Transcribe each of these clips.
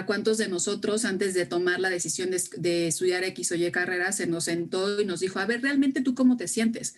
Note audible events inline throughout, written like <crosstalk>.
a cuántos de nosotros antes de tomar la decisión de, estudiar X o Y carrera se nos sentó y nos dijo, a ver, realmente tú cómo te sientes.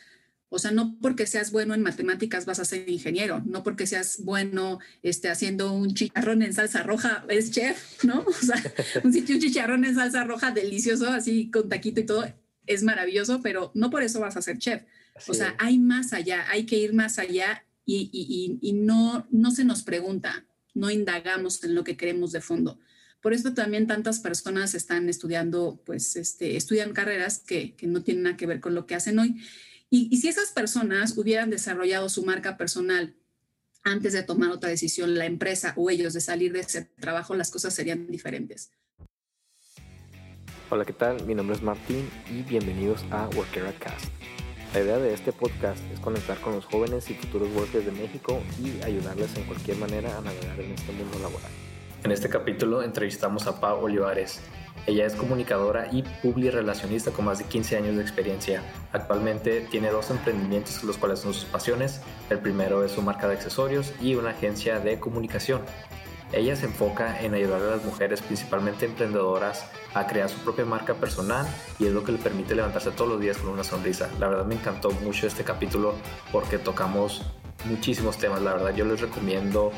O sea, no porque seas bueno en matemáticas vas a ser ingeniero, no porque seas bueno este, haciendo un chicharrón en salsa roja, es chef, ¿no? <laughs> O sea, un, chicharrón en salsa roja delicioso, así con taquito y todo, es maravilloso, pero no por eso vas a ser chef. o sea, hay más allá, hay que ir más allá y, y, y, no, no se nos pregunta, no indagamos en lo que queremos de fondo. Por eso también tantas personas están estudiando, pues, este, estudian carreras que, que no tienen nada que ver con lo que hacen hoy. Y, y, si esas personas hubieran desarrollado su marca personal antes de tomar otra decisión, la empresa o ellos de salir de ese trabajo, las cosas serían diferentes. Hola, ¿qué tal? Mi nombre es Martín y bienvenidos a Workera Cast. La idea de este podcast es conectar con los jóvenes y futuros workers de México y ayudarles en cualquier manera a navegar en este mundo laboral. En este capítulo entrevistamos a Pau Olivares. Ella es comunicadora y publirelacionista con más de 15 años de experiencia. Actualmente tiene dos emprendimientos los cuales son sus pasiones. El primero es su marca de accesorios y una agencia de comunicación. Ella se enfoca en ayudar a las mujeres, principalmente emprendedoras, a crear su propia marca personal y es lo que le permite levantarse todos los días con una sonrisa. La verdad me encantó mucho este capítulo porque tocamos muchísimos temas. La verdad yo les recomiendo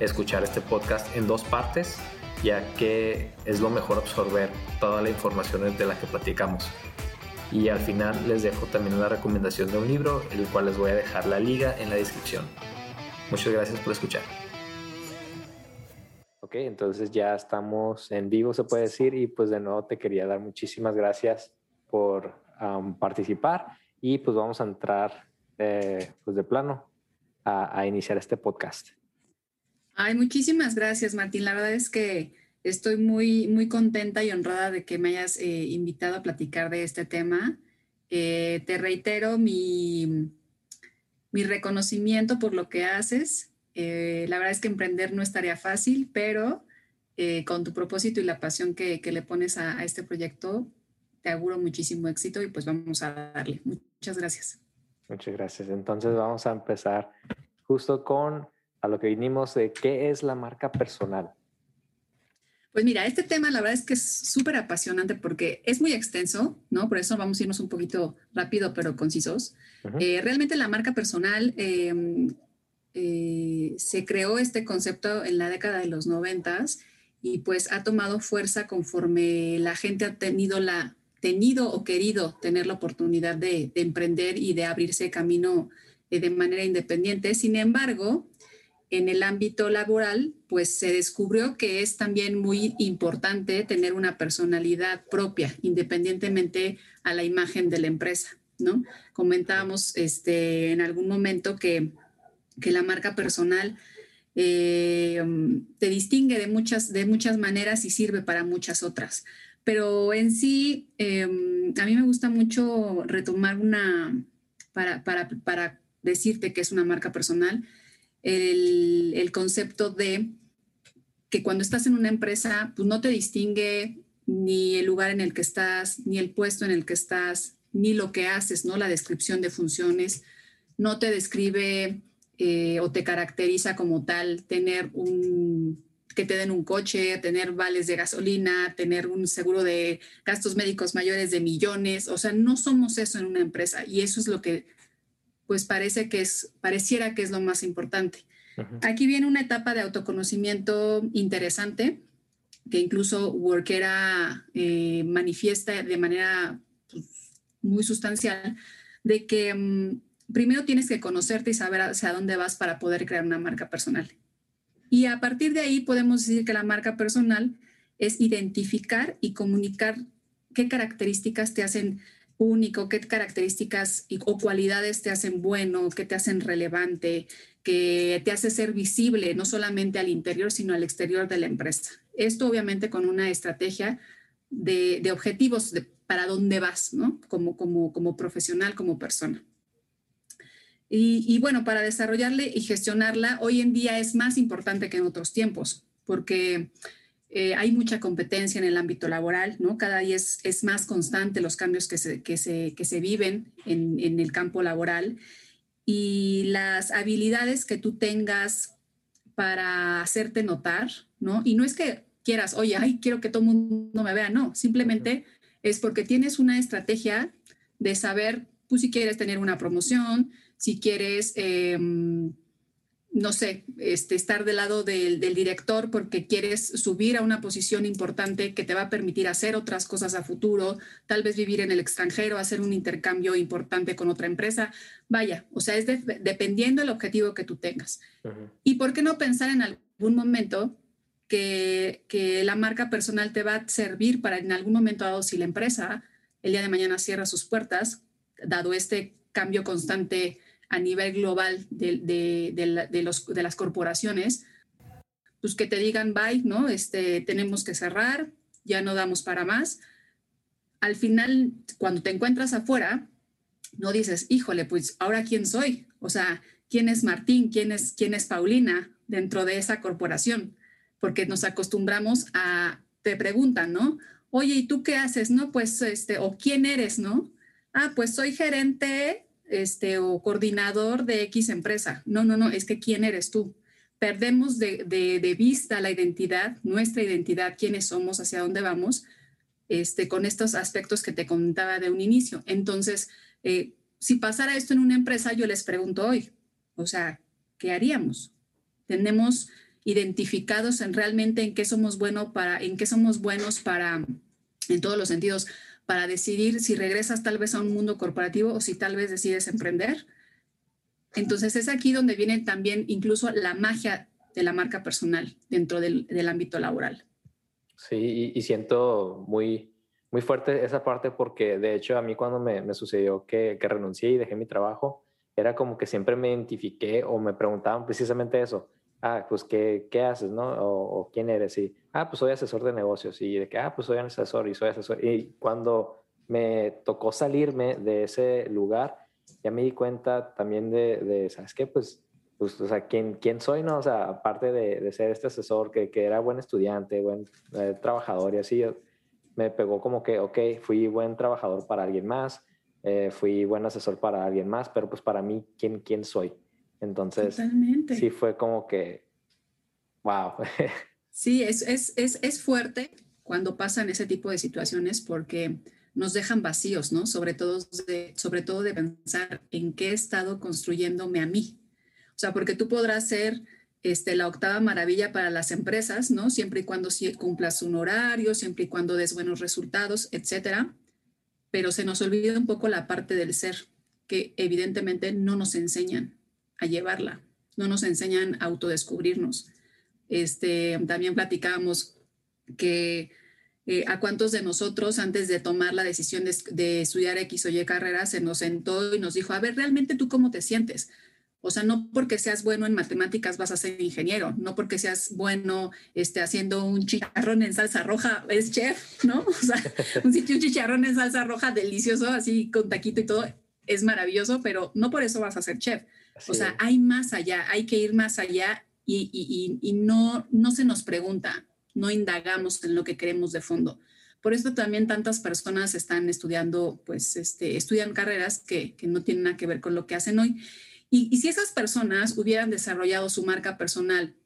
escuchar este podcast en dos partes ya que es lo mejor absorber toda la información de la que platicamos. Y al final les dejo también una recomendación de un libro, el cual les voy a dejar la liga en la descripción. Muchas gracias por escuchar. Ok, entonces ya estamos en vivo, se puede decir, y pues de nuevo te quería dar muchísimas gracias por participar y pues vamos a entrar eh, pues de plano a, iniciar este podcast. Ay, muchísimas gracias, Martín. La verdad es que estoy muy, muy contenta y honrada de que me hayas eh, invitado a platicar de este tema. Eh, te reitero mi, mi reconocimiento por lo que haces. Eh, la verdad es que emprender no estaría fácil, pero con tu propósito y la pasión que, le pones a, este proyecto, te auguro muchísimo éxito y pues vamos a darle. Muchas gracias. Muchas gracias. Entonces vamos a empezar justo con a lo que vinimos de qué es la marca personal. Pues mira, este tema la verdad es que es súper apasionante porque es muy extenso, ¿no? Por eso vamos a irnos un poquito rápido pero concisos. Eh, realmente la marca personal eh, se creó este concepto en la década de los noventas y pues ha tomado fuerza conforme la gente ha tenido la tenido o querido tener la oportunidad de, emprender y de abrirse camino eh, de manera independiente. Sin embargo, en el ámbito laboral, pues se descubrió que es también muy importante tener una personalidad propia, independientemente a la imagen de la empresa, ¿no? Comentábamos este, en algún momento que que la marca personal eh, te distingue de muchas, de muchas maneras y sirve para muchas otras. Pero en sí, em, a mí me gusta mucho retomar una, para, para, decirte que es una marca personal, el, concepto de que cuando estás en una empresa, pues no te distingue ni el lugar en el que estás, ni el puesto en el que estás, ni lo que haces, ¿no? La descripción de funciones, no te describe eh, o te caracteriza como tal tener un que te den un coche, tener vales de gasolina, tener un seguro de gastos médicos mayores de millones, o sea, no somos eso en una empresa y eso es lo que pues parece que es pareciera que es lo más importante. Aquí viene una etapa de autoconocimiento interesante que incluso Workera eh, manifiesta de manera pues, muy sustancial de que mm, primero tienes que conocerte y saber hacia dónde vas para poder crear una marca personal. Y a partir de ahí podemos decir que la marca personal es identificar y comunicar qué características te hacen único, qué características o cualidades te hacen bueno, qué te hacen relevante, que te hace ser visible no solamente al interior, sino al exterior de la empresa. Esto obviamente con una estrategia de, objetivos para dónde vas, ¿no? Como, como, como profesional, como persona. Y, bueno, para desarrollarle y gestionarla, hoy en día es más importante que en otros tiempos, porque eh, hay mucha competencia en el ámbito laboral, ¿no? Cada día es, más constante los cambios que se, que se, que se viven en, en, el campo laboral y las habilidades que tú tengas para hacerte notar, ¿no? Y no es que quieras, oye, ay, quiero que todo el mundo me vea. No, simplemente es porque tienes una estrategia de saber, pues si quieres tener una promoción, si quieres, em, no sé, este, estar del lado del, director porque quieres subir a una posición importante que te va a permitir hacer otras cosas a futuro, tal vez vivir en el extranjero, hacer un intercambio importante con otra empresa. Vaya, o sea, es dependiendo del objetivo que tú tengas. ¿Y por qué no pensar en algún momento que, que, la marca personal te va a servir para en algún momento dado, si la empresa el día de mañana cierra sus puertas, dado este cambio constante a nivel global de, los, de las corporaciones, pues que te digan, bye, ¿no? Este, tenemos que cerrar, ya no damos para más. Al final, cuando te encuentras afuera, no dices, híjole, pues ahora quién soy, o sea, quién es Martín, quién es, quién es Paulina dentro de esa corporación, porque nos acostumbramos a, te preguntan, ¿no? Oye, ¿y tú qué haces? No, pues, este, o quién eres, ¿no? Ah, pues soy gerente este, o coordinador de X empresa. No, no, no, es que quién eres tú. Perdemos de, vista la identidad, nuestra identidad, quiénes somos, hacia dónde vamos, este, con estos aspectos que te contaba de un inicio. Entonces, eh, si pasara esto en una empresa, yo les pregunto hoy, o sea, ¿qué haríamos? Tenemos identificados en realmente en qué somos buenos para, en qué somos buenos para, en todos los sentidos, para decidir si regresas tal vez a un mundo corporativo o si tal vez decides emprender. Entonces es aquí donde viene también incluso la magia de la marca personal dentro del, ámbito laboral. Sí, y, siento muy, muy fuerte esa parte porque de hecho a mí cuando me, sucedió que, que, renuncié y dejé mi trabajo, era como que siempre me identifiqué o me preguntaban precisamente eso ah, pues, ¿qué, qué haces, no? O, quién eres, y, ah, pues soy asesor de negocios, y de que, ah, pues soy asesor y soy asesor. Y cuando me tocó salirme de ese lugar, ya me di cuenta también de, de ¿sabes qué? Pues, pues, o sea, ¿quién, quién soy, no? O sea, aparte de, de ser este asesor, que, que, era buen estudiante, buen eh, trabajador y así, me pegó como que, ok, fui buen trabajador para alguien más, eh, fui buen asesor para alguien más, pero pues para mí, ¿quién, quién soy? Entonces, sí fue como que, wow. <laughs> sí, es, es, es, es, fuerte cuando pasan ese tipo de situaciones porque nos dejan vacíos, ¿no? Sobre todo de, sobre todo de pensar en qué he estado construyéndome a mí. O sea, porque tú podrás ser este, la octava maravilla para las empresas, ¿no? Siempre y cuando cumplas un horario, siempre y cuando des buenos resultados, etcétera. Pero se nos olvida un poco la parte del ser, que evidentemente no nos enseñan a llevarla. No nos enseñan a autodescubrirnos. Este, también platicábamos que eh, a cuántos de nosotros antes de tomar la decisión de, estudiar X o Y carrera se nos sentó y nos dijo, a ver, realmente tú cómo te sientes. O sea, no porque seas bueno en matemáticas vas a ser ingeniero, no porque seas bueno este, haciendo un chicharrón en salsa roja, es chef, ¿no? <laughs> O sea, un, un chicharrón en salsa roja delicioso, así con taquito y todo, es maravilloso, pero no por eso vas a ser chef o sea, hay más allá, hay que ir más allá y, no, no se nos pregunta, no indagamos en lo que queremos de fondo. Por eso también tantas personas están estudiando, pues, este, estudian carreras que, no tienen nada que ver con lo que hacen hoy. Y, y, si esas personas hubieran desarrollado su marca personal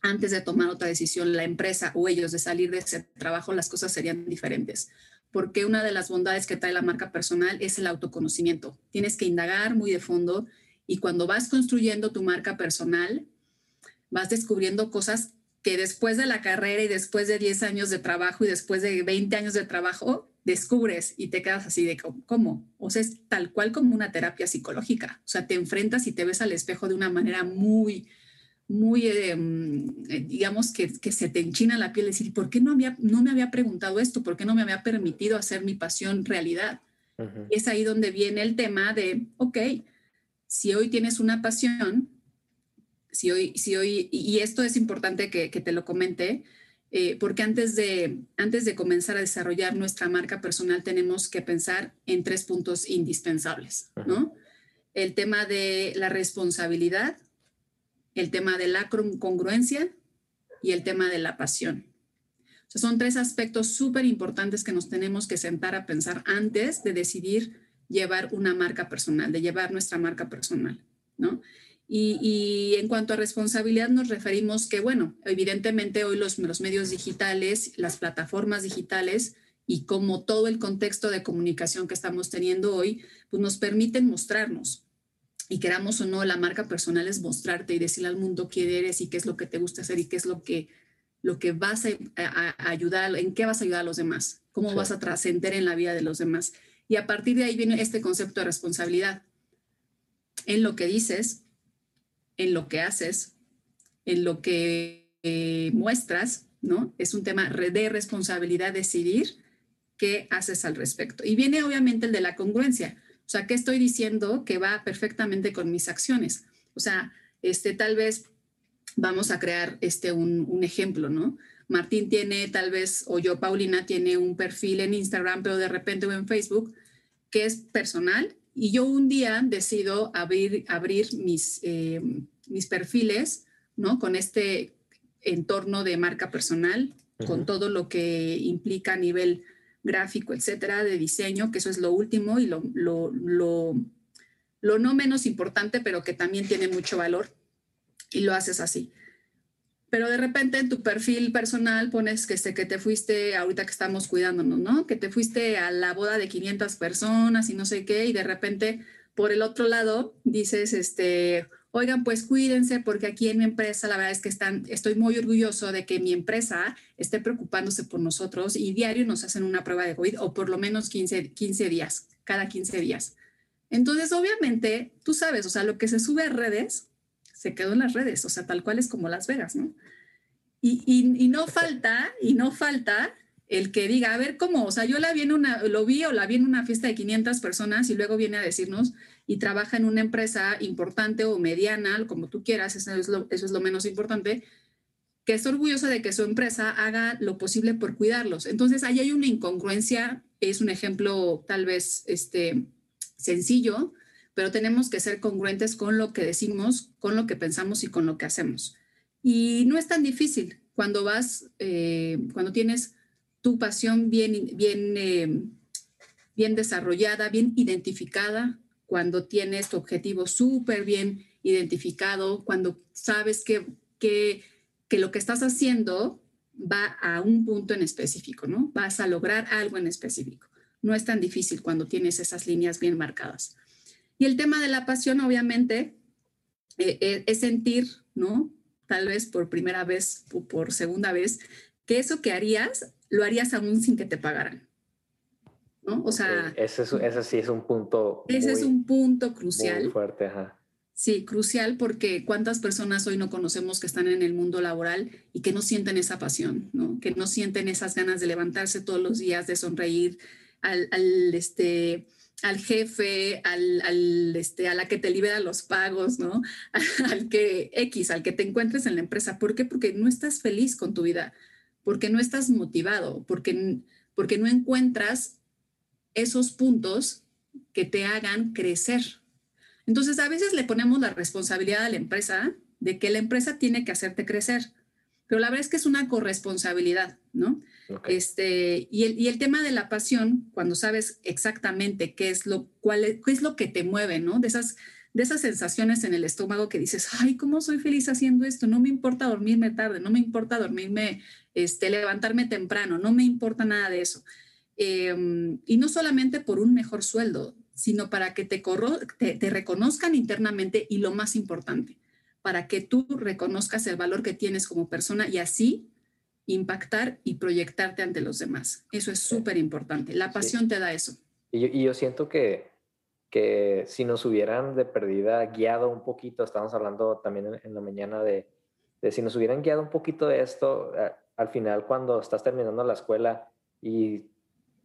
antes de tomar otra decisión, la empresa o ellos de salir de ese trabajo, las cosas serían diferentes. Porque una de las bondades que trae la marca personal es el autoconocimiento. Tienes que indagar muy de fondo y cuando vas construyendo tu marca personal, vas descubriendo cosas que después de la carrera y después de 10 años de trabajo y después de 20 años de trabajo, descubres y te quedas así de cómo. O sea, es tal cual como una terapia psicológica. O sea, te enfrentas y te ves al espejo de una manera muy, muy, em, eh, digamos, que, que, se te enchina la piel. Decir, ¿por qué no, había, no me había preguntado esto? ¿Por qué no me había permitido hacer mi pasión realidad? Es ahí donde viene el tema de, ok, si hoy tienes una pasión, si hoy, si hoy y esto es importante que, te lo comente, eh, porque antes de, antes de comenzar a desarrollar nuestra marca personal tenemos que pensar en tres puntos indispensables, ¿no? El tema de la responsabilidad, el tema de la congruencia y el tema de la pasión. son tres aspectos súper importantes que nos tenemos que sentar a pensar antes de decidir llevar una marca personal, de llevar nuestra marca personal, ¿no? Y, en cuanto a responsabilidad nos referimos que, bueno, evidentemente hoy los, los medios digitales, las plataformas digitales y como todo el contexto de comunicación que estamos teniendo hoy, pues nos permiten mostrarnos. Y queramos o no, la marca personal es mostrarte y decirle al mundo quién eres y qué es lo que te gusta hacer y qué es lo que, lo que vas a, ayudar, en qué vas a ayudar a los demás, cómo vas a trascender en la vida de los demás. Y a partir de ahí viene este concepto de responsabilidad. En lo que dices, en lo que haces, en lo que eh, muestras, ¿no? Es un tema de responsabilidad decidir qué haces al respecto. Y viene obviamente el de la congruencia. O sea, ¿qué estoy diciendo que va perfectamente con mis acciones? O sea, este, tal vez vamos a crear este, un, un ejemplo, ¿no? Martín tiene tal vez, o yo, Paulina, tiene un perfil en Instagram, pero de repente o en Facebook, que es personal y yo un día decido abrir, abrir mis, eh, mis perfiles, ¿no? Con este entorno de marca personal, con todo lo que implica a nivel gráfico, etcétera, de diseño, que eso es lo último y lo, lo, lo, lo no menos importante, pero que también tiene mucho valor. Y lo haces así pero de repente en tu perfil personal pones que, este, que te fuiste, ahorita que estamos cuidándonos, ¿no? Que te fuiste a la boda de 500 personas y no sé qué, y de repente por el otro lado dices, este, oigan, pues cuídense porque aquí en mi empresa la verdad es que están, estoy muy orgulloso de que mi empresa esté preocupándose por nosotros y diario nos hacen una prueba de COVID o por lo menos 15, 15 días, cada 15 días. Entonces, obviamente, tú sabes, o sea, lo que se sube a redes se quedó en las redes, o sea, tal cual es como Las Vegas, ¿no? Y, y, no falta, y no falta el que diga, a ver cómo, o sea, yo la vi en una, lo vi o la vi en una fiesta de 500 personas y luego viene a decirnos y trabaja en una empresa importante o mediana, como tú quieras, eso es lo, eso es lo menos importante, que es orgullosa de que su empresa haga lo posible por cuidarlos. Entonces, ahí hay una incongruencia, es un ejemplo tal vez este, sencillo, pero tenemos que ser congruentes con lo que decimos, con lo que pensamos y con lo que hacemos. Y no es tan difícil cuando vas, eh, cuando tienes tu pasión bien, bien, eh, bien desarrollada, bien identificada, cuando tienes tu objetivo súper bien identificado, cuando sabes que, que, que lo que estás haciendo va a un punto en específico, ¿no? Vas a lograr algo en específico. No es tan difícil cuando tienes esas líneas bien marcadas. Y el tema de la pasión, obviamente, eh, eh, es sentir, ¿no? Tal vez por primera vez o por segunda vez, que eso que harías, lo harías aún sin que te pagaran. ¿No? O sea... Ese, sí es un punto. Ese es un punto crucial. Muy fuerte, ajá. Sí, crucial porque cuántas personas hoy no conocemos que están en el mundo laboral y que no sienten esa pasión, ¿no? Que no sienten esas ganas de levantarse todos los días, de sonreír al, al este, al jefe, al, este, a la que te libera los pagos, ¿no? <laughs> al que X, al que te encuentres en la empresa. ¿Por qué? Porque no estás feliz con tu vida, porque no estás motivado, porque, porque no encuentras esos puntos que te hagan crecer. Entonces, a veces le ponemos la responsabilidad a la empresa de que la empresa tiene que hacerte crecer, pero la verdad es que es una corresponsabilidad, ¿no? Este, y, el, y el tema de la pasión, cuando sabes exactamente qué es lo, cuál es lo que te mueve, ¿no? De esas, de esas sensaciones en el estómago que dices, ay, ¿cómo soy feliz haciendo esto? No me importa dormirme tarde, no me importa dormirme, este, levantarme temprano, no me importa nada de eso. Em, y no solamente por un mejor sueldo, sino para que te, te, te reconozcan internamente y lo más importante, para que tú reconozcas el valor que tienes como persona y así impactar y proyectarte ante los demás. Eso es súper importante. La pasión te da eso. Y yo, siento que, que si nos hubieran de perdida guiado un poquito, estamos hablando también en, la mañana de, de, si nos hubieran guiado un poquito de esto, al final cuando estás terminando la escuela y,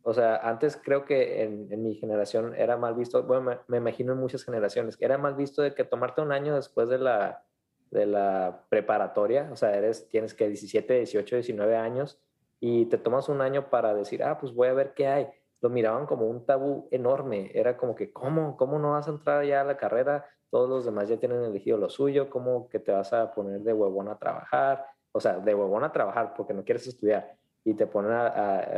o sea, antes creo que en, mi generación era mal visto, bueno, me, me, imagino en muchas generaciones, que era mal visto de que tomarte un año después de la, de la preparatoria, o sea, eres, tienes que 17, 18, 19 años y te tomas un año para decir, ah, pues voy a ver qué hay. Lo miraban como un tabú enorme, era como que, ¿cómo? ¿Cómo no vas a entrar ya a la carrera? Todos los demás ya tienen elegido lo suyo, ¿cómo que te vas a poner de huevón a trabajar? O sea, de huevón a trabajar porque no quieres estudiar y te ponen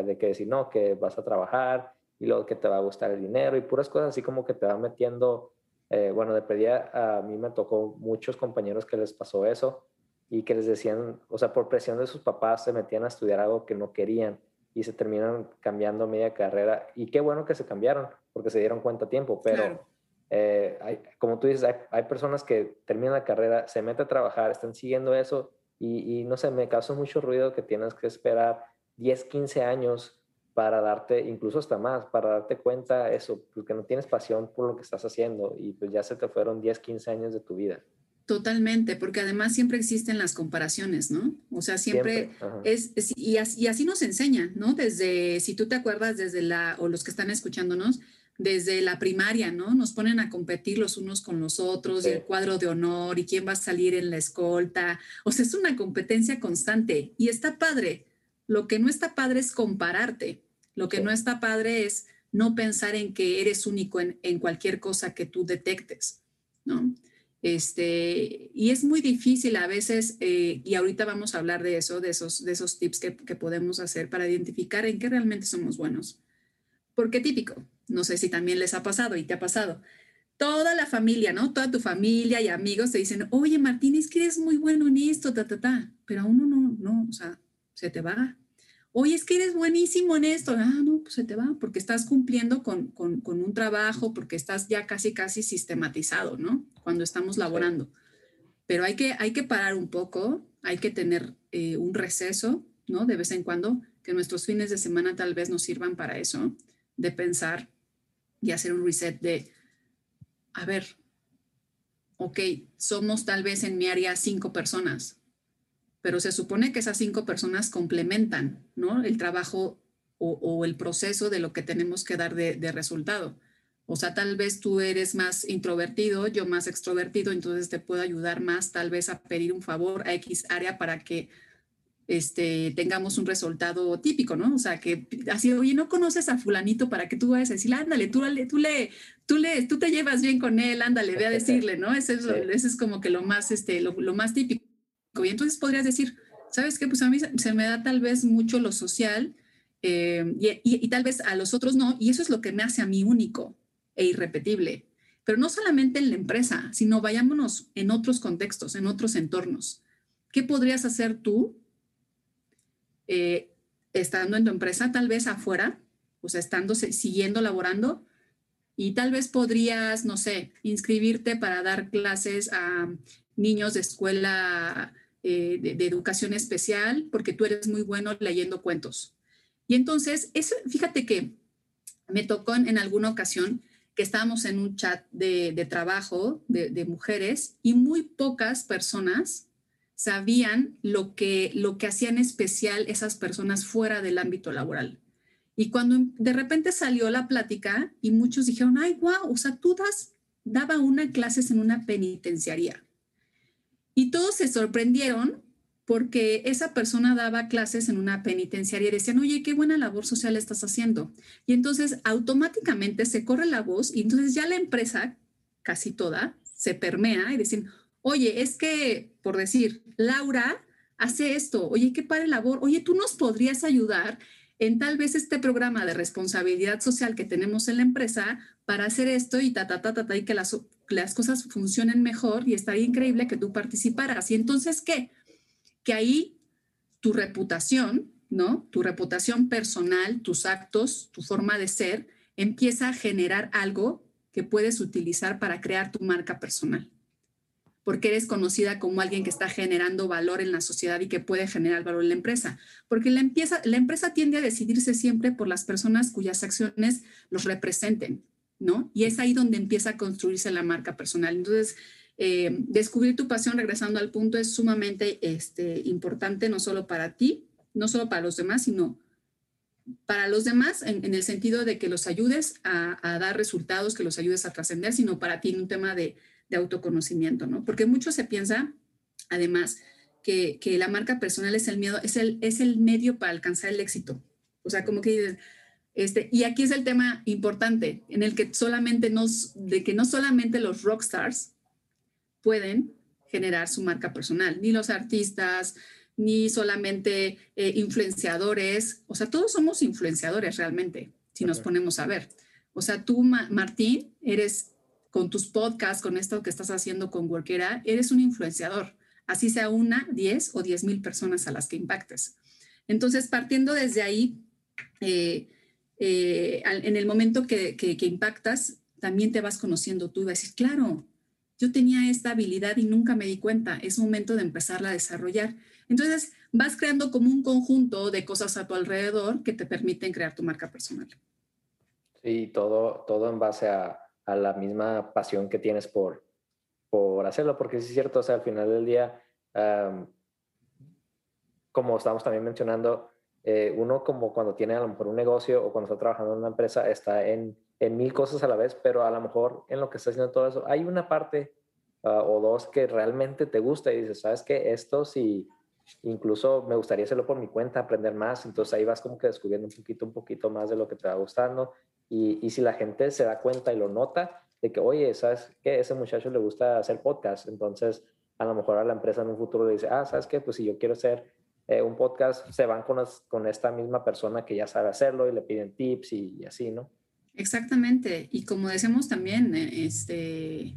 de que decir, no, que vas a trabajar y luego que te va a gustar el dinero y puras cosas así como que te va metiendo eh, bueno, de perdida a mí me tocó muchos compañeros que les pasó eso y que les decían, o sea, por presión de sus papás se metían a estudiar algo que no querían y se terminan cambiando media carrera. Y qué bueno que se cambiaron, porque se dieron cuenta a tiempo, pero eh, hay, como tú dices, hay, hay, personas que terminan la carrera, se meten a trabajar, están siguiendo eso y, y no sé, me causó mucho ruido que tienes que esperar 10, 15 años para darte, incluso hasta más, para darte cuenta eso, porque no tienes pasión por lo que estás haciendo y pues ya se te fueron 10, 15 años de tu vida. Totalmente, porque además siempre existen las comparaciones, ¿no? O sea, siempre, es, y, así, y, así, nos enseñan, ¿no? Desde, si tú te acuerdas, desde la, o los que están escuchándonos, desde la primaria, ¿no? Nos ponen a competir los unos con los otros, y el cuadro de honor, y quién va a salir en la escolta. O sea, es una competencia constante y está padre. Lo que no está padre es compararte. Lo que no está padre es no pensar en que eres único en, cualquier cosa que tú detectes, ¿no? Este, y es muy difícil a veces, eh, y ahorita vamos a hablar de eso, de esos, de esos tips que, que, podemos hacer para identificar en qué realmente somos buenos. Porque típico, no sé si también les ha pasado y te ha pasado. Toda la familia, ¿no? Toda tu familia y amigos te dicen, oye, Martín, es que eres muy bueno en esto, ta, ta, ta. Pero a uno no, no, o sea, se te va, oye, es que eres buenísimo en esto. Ah, no, pues se te va, porque estás cumpliendo con, un trabajo, porque estás ya casi, casi sistematizado, ¿no? Cuando estamos laborando. Pero hay que, hay que parar un poco, hay que tener eh, un receso, ¿no? De vez en cuando, que nuestros fines de semana tal vez nos sirvan para eso, de pensar y hacer un reset de, a ver, ok, somos tal vez en mi área cinco personas, pero se supone que esas cinco personas complementan ¿no? el trabajo o, el proceso de lo que tenemos que dar de, resultado. O sea, tal vez tú eres más introvertido, yo más extrovertido, entonces te puedo ayudar más tal vez a pedir un favor a X área para que este, tengamos un resultado típico, ¿no? O sea, que así, oye, no conoces a fulanito para que tú vayas a decirle, ándale, tú, tú, le, tú, le, tú te llevas bien con él, ándale, ve a <laughs> decirle, ¿no? Ese es, es como que lo más, este, lo más típico. Y entonces podrías decir, ¿sabes qué? Pues a mí se me da tal vez mucho lo social eh, y, tal vez a los otros no, y eso es lo que me hace a mí único e irrepetible. Pero no solamente en la empresa, sino vayámonos en otros contextos, en otros entornos. ¿Qué podrías hacer tú eh, estando en tu empresa, tal vez afuera, o sea, estando, siguiendo laborando? Y tal vez podrías, no sé, inscribirte para dar clases a niños de escuela eh, de, educación especial porque tú eres muy bueno leyendo cuentos. Y entonces, eso, fíjate que me tocó en, alguna ocasión que estábamos en un chat de, trabajo de, mujeres y muy pocas personas sabían lo que, lo que hacían especial esas personas fuera del ámbito laboral. Y cuando de repente salió la plática y muchos dijeron, ay, wow, o sea, tú das, daba una clases en una penitenciaría. Y todos se sorprendieron porque esa persona daba clases en una penitenciaria y decían, oye, qué buena labor social estás haciendo. Y entonces automáticamente se corre la voz y entonces ya la empresa, casi toda, se permea y dicen, oye, es que, por decir, Laura hace esto, oye, qué padre labor, oye, tú nos podrías ayudar en tal vez este programa de responsabilidad social que tenemos en la empresa para hacer esto y ta, ta, ta, ta, ta y que las, las cosas funcionen mejor y estaría increíble que tú participaras. Y entonces, ¿qué? Que ahí tu reputación, ¿no? Tu reputación personal, tus actos, tu forma de ser, empieza a generar algo que puedes utilizar para crear tu marca personal porque eres conocida como alguien que está generando valor en la sociedad y que puede generar valor en la empresa. Porque la, empieza, la empresa tiende a decidirse siempre por las personas cuyas acciones los representen, ¿no? Y es ahí donde empieza a construirse la marca personal. Entonces, eh, descubrir tu pasión, regresando al punto, es sumamente este, importante, no solo para ti, no solo para los demás, sino para los demás en, el sentido de que los ayudes a, dar resultados, que los ayudes a trascender, sino para ti en un tema de, de autoconocimiento, ¿no? Porque mucho se piensa, además, que, que, la marca personal es el miedo, es el, es el medio para alcanzar el éxito. O sea, como que este, y aquí es el tema importante, en el que solamente nos, de que no solamente los rockstars pueden generar su marca personal, ni los artistas, ni solamente eh, influenciadores, o sea, todos somos influenciadores realmente, si nos ponemos a ver. O sea, tú, Martín, eres con tus podcasts, con esto que estás haciendo con Workera, eres un influenciador, así sea una, diez o diez mil personas a las que impactes. Entonces, partiendo desde ahí, eh, eh, en el momento que, que, impactas, también te vas conociendo tú y vas a decir, claro, yo tenía esta habilidad y nunca me di cuenta, es momento de empezarla a desarrollar. Entonces, vas creando como un conjunto de cosas a tu alrededor que te permiten crear tu marca personal. Sí, todo, todo en base a, a la misma pasión que tienes por, por hacerlo, porque es cierto, o sea, al final del día, como estamos también mencionando, eh, uno como cuando tiene a lo mejor un negocio o cuando está trabajando en una empresa está en, en mil cosas a la vez, pero a lo mejor en lo que está haciendo todo eso, hay una parte ah, o dos que realmente te gusta y dices, ¿sabes qué? Esto sí, incluso me gustaría hacerlo por mi cuenta, aprender más, entonces ahí vas como que descubriendo un poquito, un poquito más de lo que te va gustando y, y si la gente se da cuenta y lo nota, de que, oye, ¿sabes qué? Ese muchacho le gusta hacer podcast, entonces a lo mejor a la empresa en un futuro le dice, ah, ¿sabes qué? Pues si yo quiero hacer eh, un podcast, se van con, con esta misma persona que ya sabe hacerlo y le piden tips y, así, ¿no? Exactamente. Y como decimos también eh, este,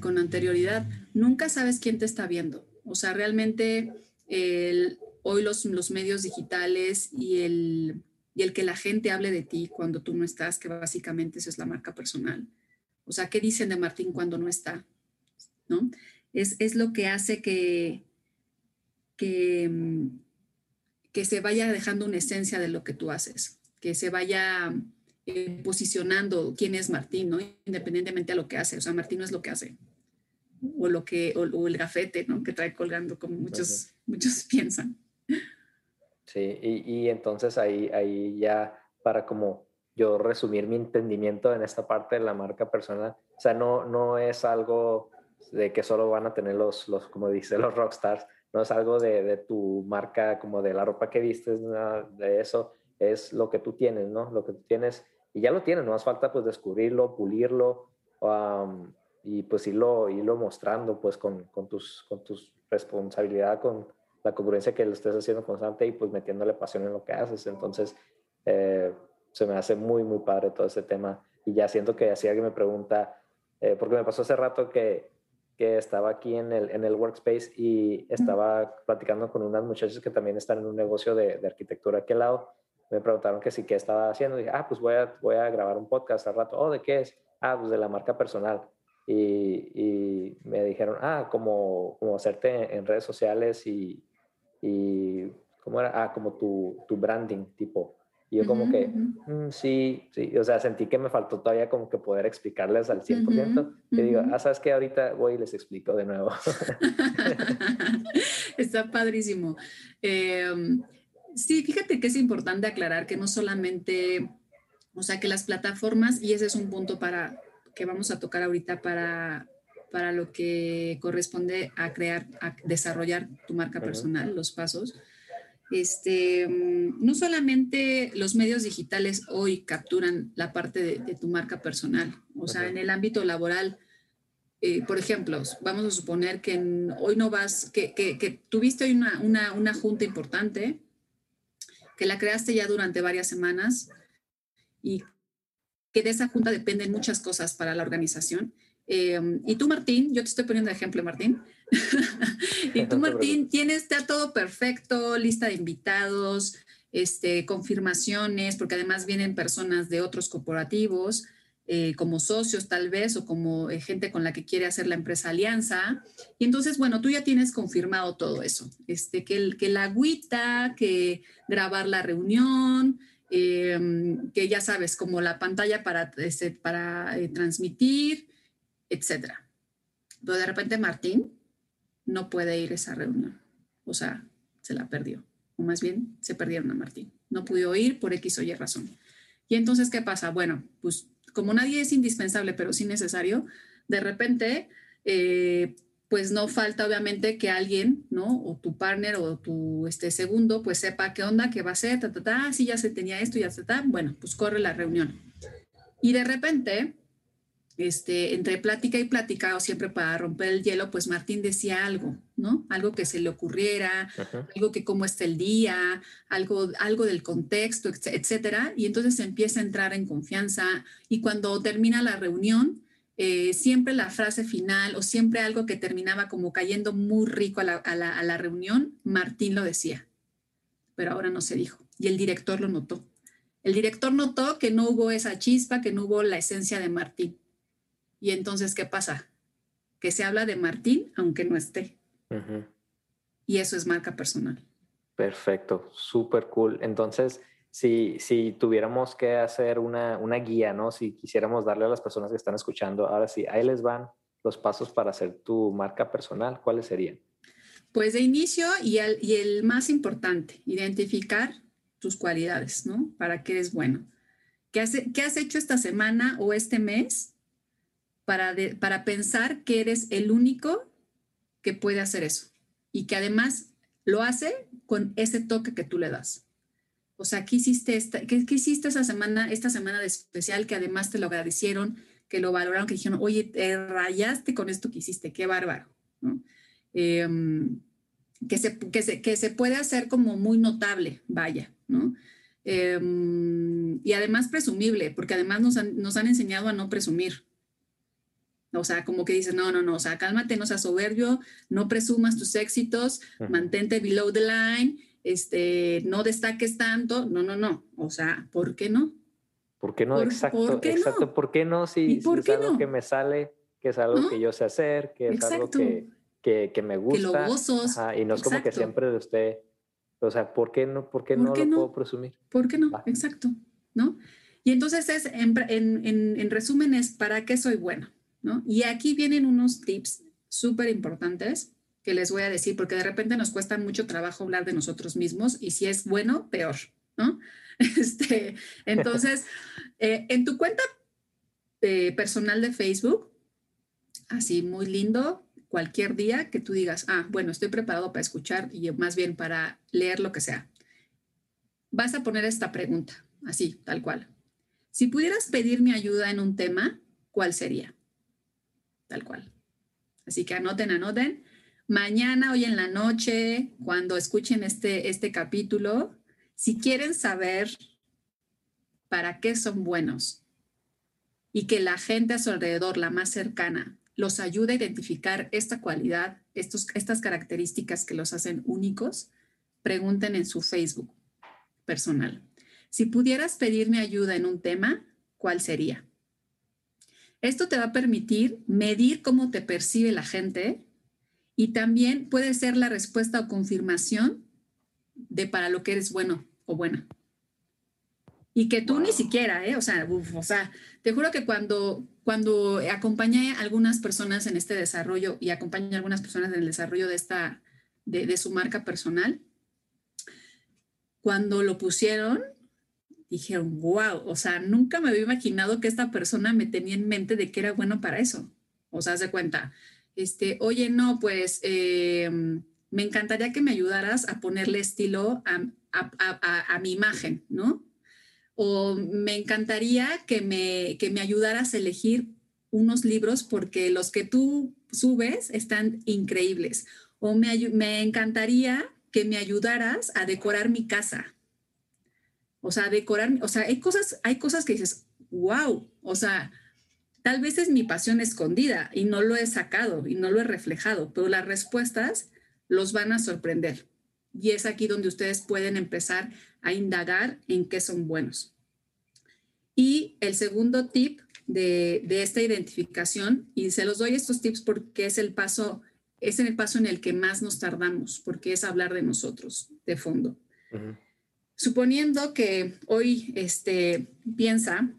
con anterioridad, nunca sabes quién te está viendo. O sea, realmente hoy los, los medios digitales y el, y el que la gente hable de ti cuando tú no estás, que básicamente eso es la marca personal. O sea, ¿qué dicen de Martín cuando no está? ¿No? Es, es lo que hace que, Mm, que, se vaya dejando una esencia de lo que tú haces, que se vaya eh, posicionando quién es Martín, ¿no? Independientemente a lo que hace. O sea, Martín no es lo que hace. O lo que, o, el gafete, ¿no? Que trae colgando, como muchos, muchos <laughs> piensan. Sí, y, y, entonces ahí, ahí ya para como yo resumir mi entendimiento en esta parte de la marca personal, o sea, no, no es algo de que solo van a tener los, los como dice, los rockstars, no es algo de, de, tu marca, como de la ropa que vistes, de eso, es lo que tú tienes, ¿no? Lo que tú tienes, y ya lo tienes, no hace falta pues descubrirlo, pulirlo, y pues irlo, irlo mostrando pues con, con, tus, con tus responsabilidad, con la congruencia que lo estés haciendo constante y pues metiéndole pasión en lo que haces. Entonces, eh, se me hace muy, muy padre todo ese tema. Y ya siento que así alguien me pregunta, eh, porque me pasó hace rato que que estaba aquí en el, en el workspace y estaba platicando con unas muchachas que también están en un negocio de, de arquitectura aquí al lado. Me preguntaron que sí, qué estaba haciendo. dije, ah, pues voy a, voy a grabar un podcast al rato. Oh, ¿de qué es? Ah, pues de la marca personal. Y, y me dijeron, ah, como, como hacerte en redes sociales y, y ¿cómo era? Ah, como tu, tu branding, tipo. Y yo como que, mm, sí, sí, o sea, sentí que me faltó todavía como que poder explicarles al 100%. Y digo, ah, sabes que ahorita voy y les explico de nuevo. <laughs> Está padrísimo. Em, sí, fíjate que es importante aclarar que no solamente, o sea, que las plataformas, y ese es un punto para que vamos a tocar ahorita para, para lo que corresponde a crear, a desarrollar tu marca personal, los pasos este, mm, no solamente los medios digitales hoy capturan la parte de, tu marca personal, o sea, en el ámbito laboral, eh, por ejemplo, vamos a suponer que hoy no vas, que, que, tuviste una, una, una, junta importante, que la creaste ya durante varias semanas y que de esa junta dependen muchas cosas para la organización. Eh, y tú, Martín, yo te estoy poniendo de ejemplo, Martín, <laughs> y tú, Martín, tienes está todo perfecto, lista de invitados, este, confirmaciones, porque además vienen personas de otros corporativos, eh, como socios tal vez, o como eh, gente con la que quiere hacer la empresa alianza. Y entonces, bueno, tú ya tienes confirmado todo eso, este, que, el, que la agüita, que grabar la reunión, em, que ya sabes, como la pantalla para, este, para eh, transmitir, etcétera. Pero de repente Martín no puede ir a esa reunión. O sea, se la perdió. O más bien, se perdieron a Martín. No pudo ir por X o Y razón. Y entonces, ¿qué pasa? Bueno, pues como nadie es indispensable, pero sí necesario, de repente, eh, pues no falta obviamente que alguien, ¿no? O tu partner o tu este, segundo, pues sepa qué onda, qué va a ser, ta, ta, ta, si ya se tenía esto, ya se está, bueno, pues corre la reunión. Y de repente, este, entre plática y plática, o siempre para romper el hielo, pues Martín decía algo, ¿no? Algo que se le ocurriera, algo que cómo está el día, algo, algo del contexto, etcétera. Y entonces se empieza a entrar en confianza y cuando termina la reunión, eh, siempre la frase final o siempre algo que terminaba como cayendo muy rico a la, a la reunión, Martín lo decía, pero ahora no se dijo y el director lo notó. El director notó que no hubo esa chispa, que no hubo la esencia de Martín. Y entonces, ¿qué pasa? Que se habla de Martín aunque no esté. Y eso es marca personal. Perfecto, súper cool. Entonces, si, si tuviéramos que hacer una, una, guía, ¿no? Si quisiéramos darle a las personas que están escuchando, ahora sí, ahí les van los pasos para hacer tu marca personal, ¿cuáles serían? Pues de inicio y el, y el más importante, identificar tus cualidades, ¿no? Para qué eres bueno. ¿Qué has, qué has hecho esta semana o este mes para, para pensar que eres el único que puede hacer eso? Y que además lo hace con ese toque que tú le das. O sea, ¿qué hiciste, esta, hiciste esa semana, esta semana de especial que además te lo agradecieron, que lo valoraron, que dijeron, oye, te rayaste con esto que hiciste, qué bárbaro. Em, que, se, que, se, que se puede hacer como muy notable, vaya, ¿no? Em, y además presumible, porque además nos han, nos han, enseñado a no presumir. O sea, como que dicen, no, no, no, o sea, cálmate, no seas soberbio, no presumas tus éxitos, mantente below the line, este, no destaques tanto, no, no, no, o sea, ¿por qué no? ¿Por qué no? exacto, ¿por qué exacto, no? ¿por qué no? Si, si es algo que me sale, que es algo que yo sé hacer, que es algo que, que, que, me gusta. Que lo gozos. y no es como que siempre esté o sea, ¿por qué no, por qué no lo puedo presumir? ¿Por qué no? Exacto, ¿no? Y entonces es, en, en, en, resumen es, ¿para qué soy bueno? ¿No? Y aquí vienen unos tips súper importantes que les voy a decir, porque de repente nos cuesta mucho trabajo hablar de nosotros mismos y si es bueno, peor, ¿no? <laughs> Este, entonces, <laughs> eh, en tu cuenta eh, personal de Facebook, así muy lindo, cualquier día que tú digas, ah, bueno, estoy preparado para escuchar y más bien para leer lo que sea. Vas a poner esta pregunta, así, tal cual. Si pudieras pedirme ayuda en un tema, ¿cuál sería? Tal cual. Así que anoten, anoten. Mañana, hoy en la noche, cuando escuchen este, este capítulo, si quieren saber para qué son buenos y que la gente a su alrededor, la más cercana, los ayuda a identificar esta cualidad, estos, estas características que los hacen únicos, pregunten en su Facebook personal. Si pudieras pedirme ayuda en un tema, ¿cuál sería? Esto te va a permitir medir cómo te percibe la gente y también puede ser la respuesta o confirmación de para lo que eres bueno o buena. Y que tú ni siquiera, ¿eh? O sea, o sea, te juro que cuando, cuando acompañé a algunas personas en este desarrollo y acompañé a algunas personas en el desarrollo de, esta, de, de su marca personal, cuando lo pusieron, dijeron, wow, o sea, nunca me había imaginado que esta persona me tenía en mente de que era bueno para eso. O sea, de cuenta, este, oye, no, pues eh, me encantaría que me ayudaras a ponerle estilo a, a, a, a mi imagen, ¿no? o me encantaría que me, que me ayudaras a elegir unos libros porque los que tú subes están increíbles. O me, me encantaría que me ayudaras a decorar mi casa. O sea, decorar, o sea, hay cosas, hay cosas que dices, wow, o sea, tal vez es mi pasión escondida y no lo he sacado y no lo he reflejado, pero las respuestas los van a sorprender. Y es aquí donde ustedes pueden empezar a indagar en qué son buenos. Y el segundo tip de, esta identificación, y se los doy estos tips porque es el paso, es el paso en el que más nos tardamos, porque es hablar de nosotros de fondo. Suponiendo que hoy este, piensa,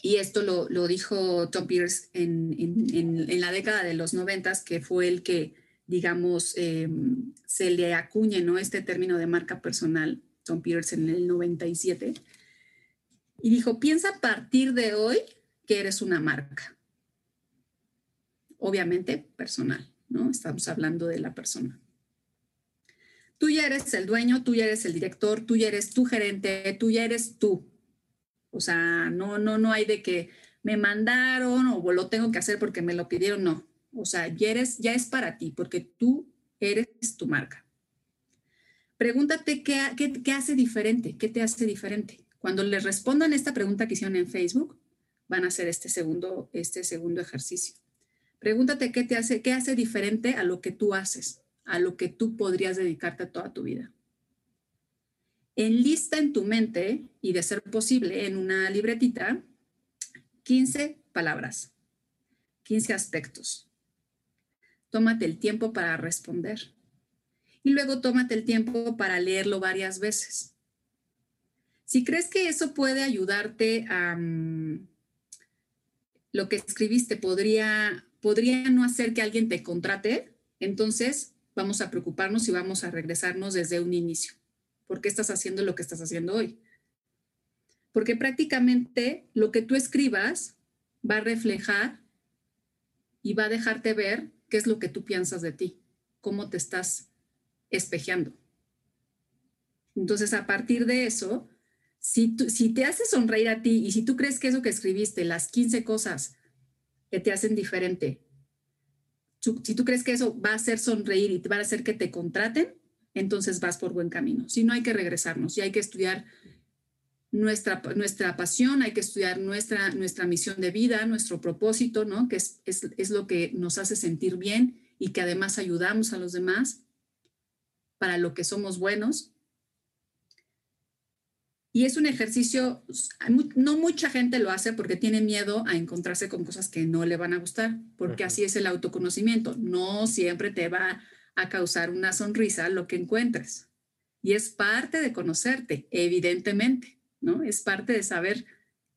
y esto lo, dijo Tom Pierce en, la década de los noventas, que fue el que digamos, em, se le acuñe ¿no? este término de marca personal, Tom Pierce en el 97, y dijo, piensa a partir de hoy que eres una marca. Obviamente personal, ¿no? Estamos hablando de la persona. Tú ya eres el dueño, tú ya eres el director, tú ya eres tu gerente, tú ya eres tú. O sea, no, no, no hay de que me mandaron o lo tengo que hacer porque me lo pidieron, no. O sea, ya, eres, ya es para ti, porque tú eres tu marca. Pregúntate qué, hace diferente, qué te hace diferente. Cuando les respondan esta pregunta que hicieron en Facebook, van a hacer este segundo, este segundo ejercicio. Pregúntate qué te hace, qué hace diferente a lo que tú haces, a lo que tú podrías dedicarte toda tu vida. Enlista en tu mente y de ser posible en una libretita 15 palabras, 15 aspectos. Tómate el tiempo para responder y luego tómate el tiempo para leerlo varias veces. Si crees que eso puede ayudarte a lo que escribiste podría, podría no hacer que alguien te contrate, entonces vamos a preocuparnos y vamos a regresarnos desde un inicio. ¿Por qué estás haciendo lo que estás haciendo hoy? Porque prácticamente lo que tú escribas va a reflejar y va a dejarte ver qué es lo que tú piensas de ti, cómo te estás espejeando. Entonces, a partir de eso, si, si te hace sonreír a ti y si tú crees que eso que escribiste, las 15 cosas que te hacen diferente, si tú crees que eso va a hacer sonreír y va a hacer que te contraten, entonces vas por buen camino. Si no, hay que regresarnos y hay que estudiar nuestra, nuestra pasión, hay que estudiar nuestra, nuestra misión de vida, nuestro propósito, ¿no? Que es, es, es lo que nos hace sentir bien y que además ayudamos a los demás para lo que somos buenos. Y es un ejercicio, no mucha gente lo hace porque tiene miedo a encontrarse con cosas que no le van a gustar, porque así es el autoconocimiento. No siempre te va a causar una sonrisa lo que encuentres. Y es parte de conocerte, evidentemente, ¿no? Es parte de saber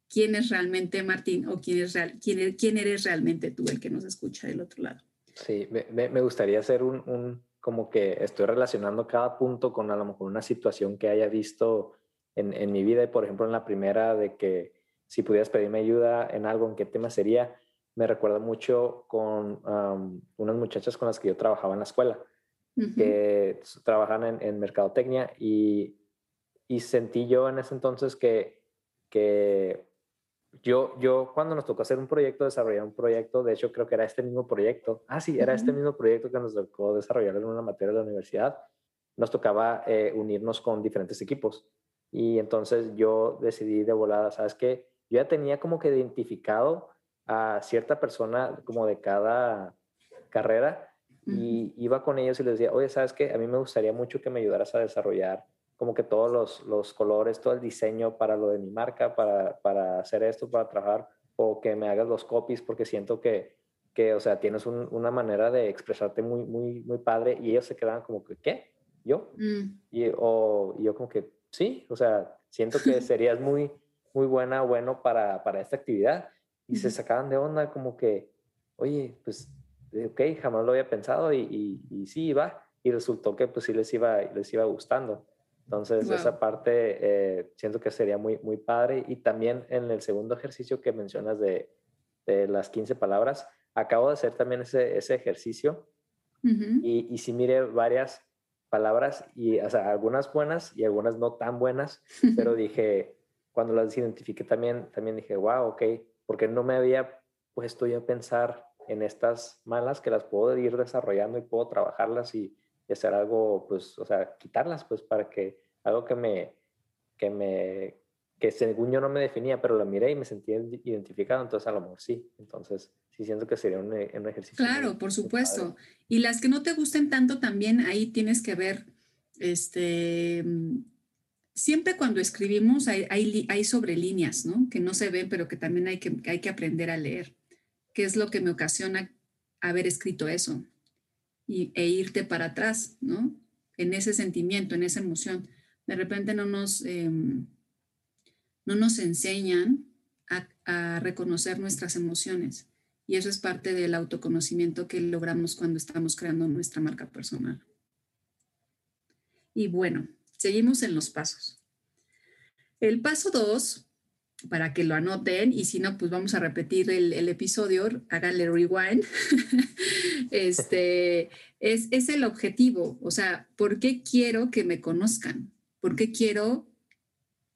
quién es realmente Martín o quién, es real, quién, quién eres realmente tú, el que nos escucha del otro lado. Sí, me, me gustaría hacer un como que estoy relacionando cada punto con a lo mejor una situación que haya visto en, en mi vida. Y por ejemplo, en la primera de que si pudieras pedirme ayuda en algo, ¿en qué tema sería? Me recuerda mucho con unas muchachas con las que yo trabajaba en la escuela, que trabajan en, en mercadotecnia y, y, sentí yo en ese entonces que, que yo, yo cuando nos tocó hacer un proyecto, desarrollar un proyecto, de hecho creo que era este mismo proyecto. Ah, sí, era este mismo proyecto que nos tocó desarrollar en una materia de la universidad. Nos tocaba eh, unirnos con diferentes equipos. Y entonces yo decidí de volada, ¿sabes qué? Yo ya tenía como que identificado a cierta persona como de cada carrera y iba con ellos y les decía, oye, ¿sabes qué? A mí me gustaría mucho que me ayudaras a desarrollar como que todos los, los, colores, todo el diseño para lo de mi marca, para, para, hacer esto, para trabajar, o que me hagas los copies, porque siento que, que o sea, tienes una manera de expresarte muy, muy, muy padre, y ellos se quedaban como que, ¿qué? ¿Yo? Mm. Y, o, yo como que, sí, o sea, siento que <laughs> serías muy, muy buena, bueno para, para esta actividad, y se sacaban de onda como que, oye, pues, eh, ok, jamás lo había pensado, y, y, y sí, va, y resultó que pues sí les iba, les iba gustando. Entonces, esa parte eh, siento que sería muy, muy padre. Y también en el segundo ejercicio que mencionas de, de las 15 palabras, acabo de hacer también ese, ese ejercicio. y, y sí miré varias palabras, y, o sea, algunas buenas y algunas no tan buenas, <laughs> pero dije, cuando las identifiqué también, también dije, wow, ok, porque no me había puesto yo a pensar en estas malas que las puedo ir desarrollando y puedo trabajarlas y, y hacer algo, pues, o sea, quitarlas, pues, para que algo que me, que me, que según yo no me definía, pero lo miré y me sentí identificado, entonces a lo mejor sí. Entonces, sí siento que sería un, un ejercicio. Claro, por supuesto. Y las que no te gusten tanto también, ahí tienes que ver, este, siempre cuando escribimos hay, hay, hay sobre líneas, ¿no? Que no se ven, pero que también hay que, hay que aprender a leer. ¿Qué es lo que me ocasiona haber escrito eso? y, e irte para atrás, ¿no? En ese sentimiento, en esa emoción. De repente no nos, em, no nos enseñan a, a reconocer nuestras emociones. Y eso es parte del autoconocimiento que logramos cuando estamos creando nuestra marca personal. Y bueno, seguimos en los pasos. El paso dos para que lo anoten y si no, pues vamos a repetir el, episodio, háganle rewind. <laughs> este, es, es, el objetivo, o sea, ¿por qué quiero que me conozcan? ¿Por qué quiero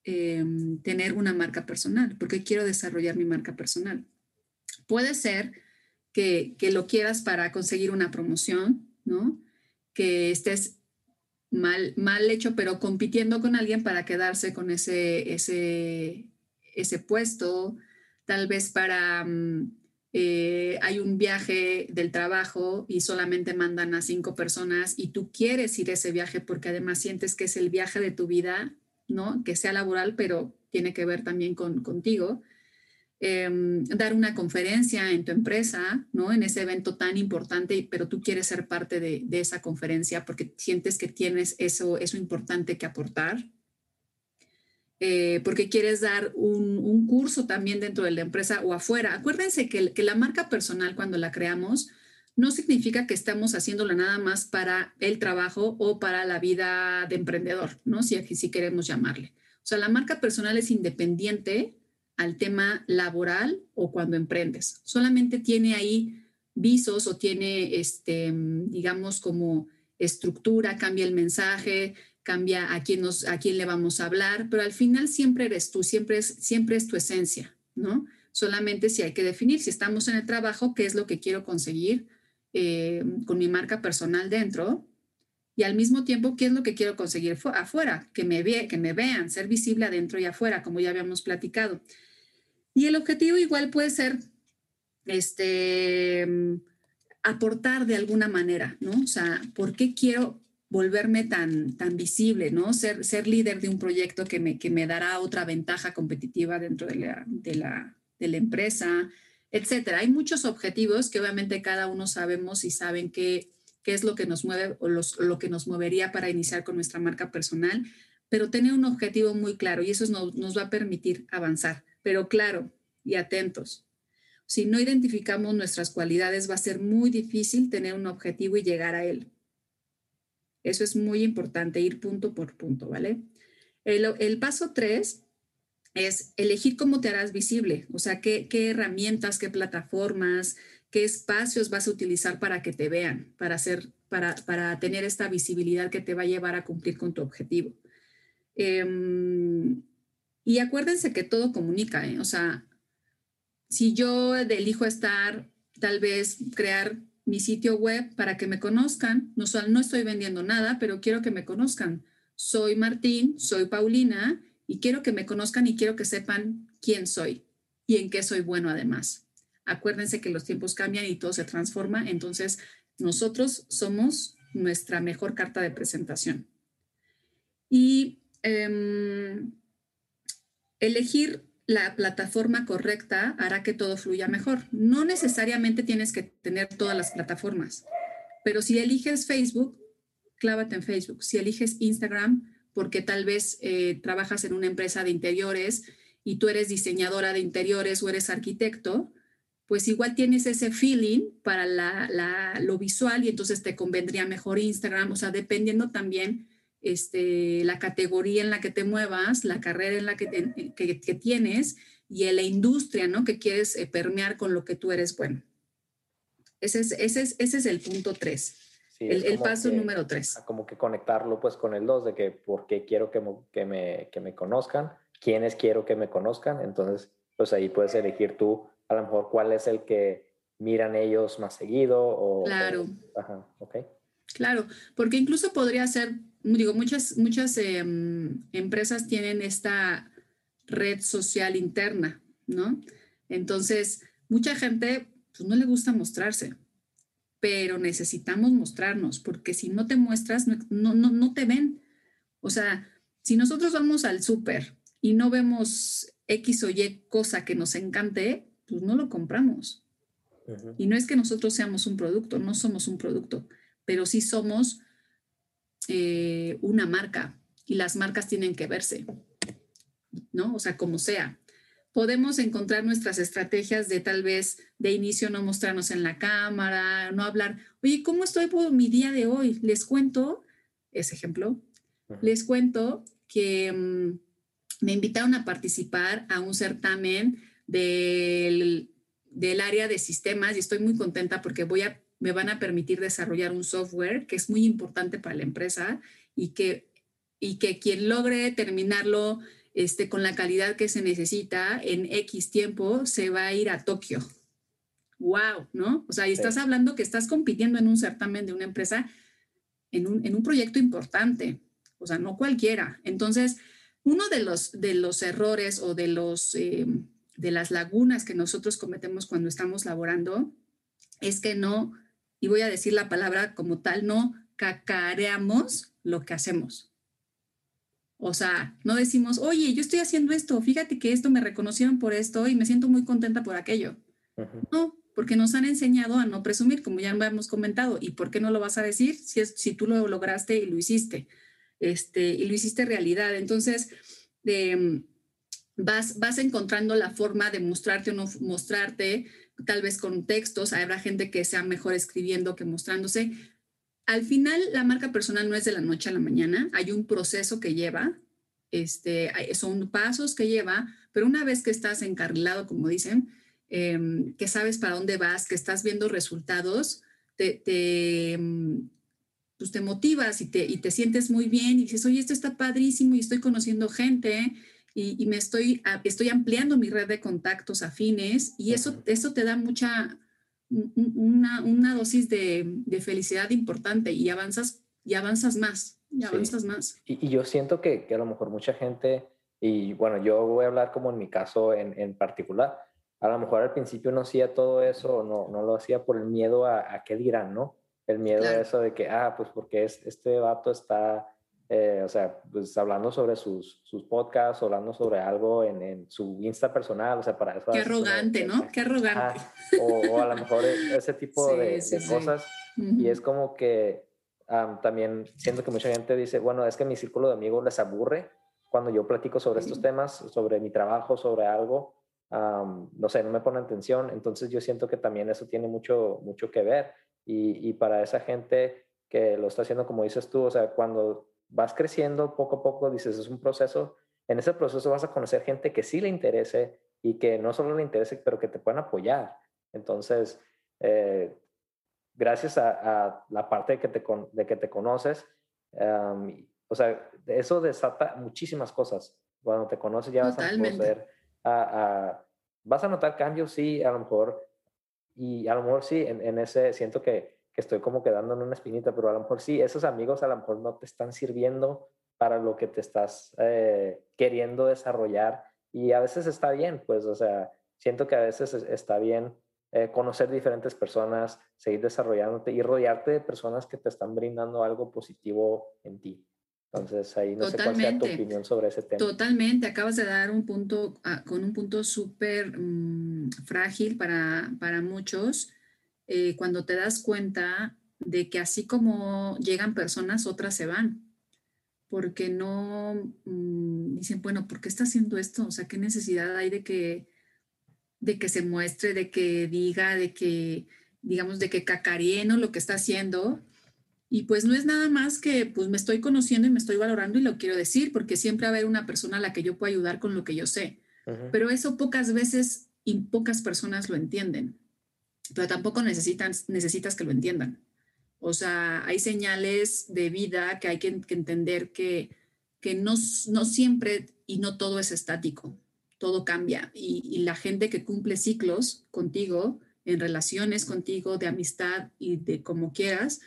em, tener una marca personal? ¿Por qué quiero desarrollar mi marca personal? Puede ser que, que lo quieras para conseguir una promoción, ¿no? Que estés mal, mal hecho, pero compitiendo con alguien para quedarse con ese, ese, ese puesto, tal vez para, mm, eh, hay un viaje del trabajo y solamente mandan a cinco personas y tú quieres ir a ese viaje porque además sientes que es el viaje de tu vida, ¿no? Que sea laboral, pero tiene que ver también con, contigo. Em, dar una conferencia en tu empresa, ¿no? En ese evento tan importante, pero tú quieres ser parte de, de esa conferencia porque sientes que tienes eso, eso importante que aportar, eh, porque quieres dar un, curso también dentro de la empresa o afuera. Acuérdense que, que, la marca personal cuando la creamos no significa que estamos haciéndola nada más para el trabajo o para la vida de emprendedor, ¿no? Si, si queremos llamarle. O sea, la marca personal es independiente al tema laboral o cuando emprendes. Solamente tiene ahí visos o tiene, este, digamos, como estructura, cambia el mensaje, cambia a quién, nos, a quién le vamos a hablar, pero al final siempre eres tú, siempre es, siempre es tu esencia, ¿no? Solamente si hay que definir, si estamos en el trabajo, qué es lo que quiero conseguir eh, con mi marca personal dentro y al mismo tiempo, qué es lo que quiero conseguir afuera, que me, ve, que me vean, ser visible adentro y afuera, como ya habíamos platicado. Y el objetivo igual puede ser este, aportar de alguna manera, ¿no? O sea, ¿por qué quiero, volverme tan, tan visible, ¿no? Ser, ser líder de un proyecto que me, que me dará otra ventaja competitiva dentro de la, de la, de la empresa, etcétera. Hay muchos objetivos que obviamente cada uno sabemos y saben qué, qué es lo que nos mueve o los, lo que nos movería para iniciar con nuestra marca personal, pero tener un objetivo muy claro y eso nos, nos va a permitir avanzar. Pero claro y atentos. Si no identificamos nuestras cualidades, va a ser muy difícil tener un objetivo y llegar a él. Eso es muy importante, ir punto por punto, ¿vale? El, paso tres es elegir cómo te harás visible, o sea, qué, herramientas, qué plataformas, qué espacios vas a utilizar para que te vean, para, hacer, para, para tener esta visibilidad que te va a llevar a cumplir con tu objetivo. Em, y acuérdense que todo comunica, ¿eh? o sea, si yo elijo estar, tal vez crear mi sitio web para que me conozcan. No, no estoy vendiendo nada, pero quiero que me conozcan. Soy Martín, soy Paulina y quiero que me conozcan y quiero que sepan quién soy y en qué soy bueno además. Acuérdense que los tiempos cambian y todo se transforma, entonces nosotros somos nuestra mejor carta de presentación. Y em, elegir la plataforma correcta hará que todo fluya mejor. No necesariamente tienes que tener todas las plataformas, pero si eliges Facebook, clávate en Facebook. Si eliges Instagram, porque tal vez eh, trabajas en una empresa de interiores y tú eres diseñadora de interiores o eres arquitecto, pues igual tienes ese feeling para lo visual y entonces te convendría mejor Instagram, o sea, dependiendo también este, la categoría en la que te muevas, la carrera en la que, que, tienes y en la industria ¿no? que quieres eh, permear con lo que tú eres bueno. Ese es, ese es, ese es el punto tres. el, paso número tres. Como que conectarlo pues con el dos, de que por qué quiero que me, que me, que me conozcan, quiénes quiero que me conozcan. Entonces, pues ahí puedes elegir tú a lo mejor cuál es el que miran ellos más seguido. O, claro. ajá, ok. Claro, porque incluso podría ser digo, muchas, muchas em, empresas tienen esta red social interna, ¿no? Entonces, mucha gente pues, no le gusta mostrarse, pero necesitamos mostrarnos, porque si no te muestras, no, no, no te ven. O sea, si nosotros vamos al súper y no vemos X o Y cosa que nos encante, pues no lo compramos. Y no es que nosotros seamos un producto, no somos un producto, pero sí somos eh, una marca y las marcas tienen que verse, ¿no? O sea, como sea. Podemos encontrar nuestras estrategias de tal vez de inicio no mostrarnos en la cámara, no hablar, oye, ¿cómo estoy por mi día de hoy? Les cuento, ese ejemplo, les cuento que mm, me invitaron a participar a un certamen del, del área de sistemas y estoy muy contenta porque voy a me van a permitir desarrollar un software que es muy importante para la empresa y que, y que quien logre terminarlo este, con la calidad que se necesita en X tiempo se va a ir a Tokio. ¡Wow! ¿No? O sea, y estás hablando que estás compitiendo en un certamen de una empresa en un, en un proyecto importante. O sea, no cualquiera. Entonces, uno de los, de los errores o de los... Eh, de las lagunas que nosotros cometemos cuando estamos laborando es que no, y voy a decir la palabra como tal, no cacareamos lo que hacemos. O sea, no decimos, oye, yo estoy haciendo esto, fíjate que esto me reconocieron por esto y me siento muy contenta por aquello. No, porque nos han enseñado a no presumir, como ya hemos comentado. ¿Y por qué no lo vas a decir si, es, si tú lo lograste y lo hiciste? Este, y lo hiciste realidad. Entonces, em, vas, vas encontrando la forma de mostrarte o no mostrarte, tal vez con textos. Habrá gente que sea mejor escribiendo que mostrándose, al final la marca personal no es de la noche a la mañana, hay un proceso que lleva, este, son pasos que lleva, pero una vez que estás encarrilado, como dicen, em, que sabes para dónde vas, que estás viendo resultados, te, te, em, pues te motivas y te, y te sientes muy bien y dices, oye, esto está padrísimo y estoy conociendo gente y, y me estoy, estoy ampliando mi red de contactos afines y eso, eso te da mucha, una, una dosis de, de, felicidad importante y avanzas, y avanzas más, y avanzas más. Y, y, yo siento que, que, a lo mejor mucha gente, y bueno, yo voy a hablar como en mi caso en, en particular, a lo mejor al principio no hacía todo eso, no, no lo hacía por el miedo a, a qué dirán, ¿no? El miedo claro. a eso de que, ah, pues porque es, este vato está eh, o sea, pues hablando sobre sus, sus podcasts, hablando sobre algo en, en, su Insta personal, o sea, para eso. Qué arrogante, ¿no? Qué arrogante. Ah, o, o, a lo mejor e, ese tipo sí, de, sí, de, cosas. Sí. Uh -huh. Y es como que um, también siento que mucha gente dice, bueno, es que mi círculo de amigos les aburre cuando yo platico sobre estos temas, sobre mi trabajo, sobre algo. Um, no sé, no me ponen atención. Entonces yo siento que también eso tiene mucho, mucho que ver. Y, y para esa gente que lo está haciendo como dices tú, o sea, cuando vas creciendo poco a poco, dices, es un proceso, en ese proceso vas a conocer gente que sí le interese y que no solo le interese, pero que te puedan apoyar. Entonces, eh, gracias a, a, la parte de que te, de que te conoces, um, o sea, eso desata muchísimas cosas. Cuando te conoces ya vas Totalmente. a poder, a, a, vas a notar cambios, sí, a lo mejor, y a lo mejor sí, en, en ese, siento que que estoy como quedando en una espinita, pero a lo mejor sí, esos amigos a lo mejor no te están sirviendo para lo que te estás eh, queriendo desarrollar y a veces está bien, pues, o sea, siento que a veces está bien eh, conocer diferentes personas, seguir desarrollándote y rodearte de personas que te están brindando algo positivo en ti. Entonces, ahí no Totalmente. sé cuál sea tu opinión sobre ese tema. Totalmente, acabas de dar un punto, uh, con un punto súper um, frágil para, para muchos eh, cuando te das cuenta de que así como llegan personas, otras se van, porque no mmm, dicen, bueno, ¿por qué está haciendo esto? O sea, ¿qué necesidad hay de que, de que se muestre, de que diga, de que, digamos, de que cacarieno lo que está haciendo? Y pues no es nada más que pues me estoy conociendo y me estoy valorando y lo quiero decir, porque siempre va a haber una persona a la que yo puedo ayudar con lo que yo sé. Pero eso pocas veces y pocas personas lo entienden pero tampoco necesitan, necesitas que lo entiendan. O sea, hay señales de vida que hay que, entender que, que no, no, siempre y no todo es estático, todo cambia. Y, y, la gente que cumple ciclos contigo, en relaciones contigo, de amistad y de como quieras,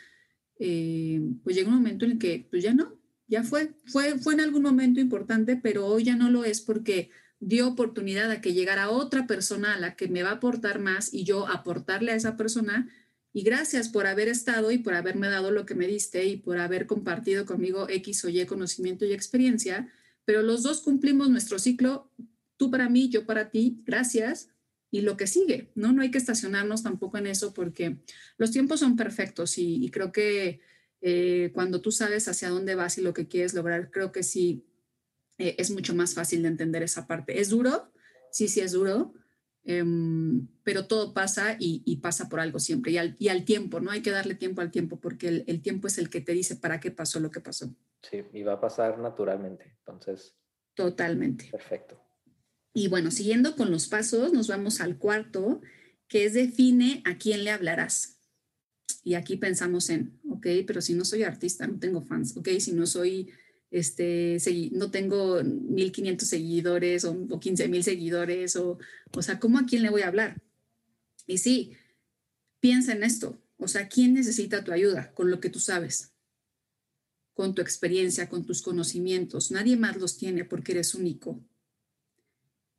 eh, pues llega un momento en el que pues ya no, ya fue. fue. Fue en algún momento importante, pero hoy ya no lo es porque dio oportunidad a que llegara otra persona a la que me va a aportar más y yo aportarle a esa persona. Y gracias por haber estado y por haberme dado lo que me diste y por haber compartido conmigo X o Y conocimiento y experiencia. Pero los dos cumplimos nuestro ciclo, tú para mí, yo para ti, gracias. Y lo que sigue, ¿no? No hay que estacionarnos tampoco en eso porque los tiempos son perfectos y, creo que eh, cuando tú sabes hacia dónde vas y lo que quieres lograr, creo que sí eh, es mucho más fácil de entender esa parte. ¿Es duro? Sí, sí es duro, eh, pero todo pasa y, y, pasa por algo siempre. Y al, y al, tiempo, ¿no? Hay que darle tiempo al tiempo porque el, el, tiempo es el que te dice para qué pasó lo que pasó. Sí, y va a pasar naturalmente. Entonces. Totalmente. Perfecto. Y bueno, siguiendo con los pasos, nos vamos al cuarto, que es define a quién le hablarás. Y aquí pensamos en, ok, pero si no soy artista, no tengo fans, ok, si no soy este, no tengo 1.500 seguidores o, o 15.000 seguidores, o, o sea, ¿cómo a quién le voy a hablar? Y sí, piensa en esto, o sea, ¿quién necesita tu ayuda con lo que tú sabes? Con tu experiencia, con tus conocimientos. Nadie más los tiene porque eres único.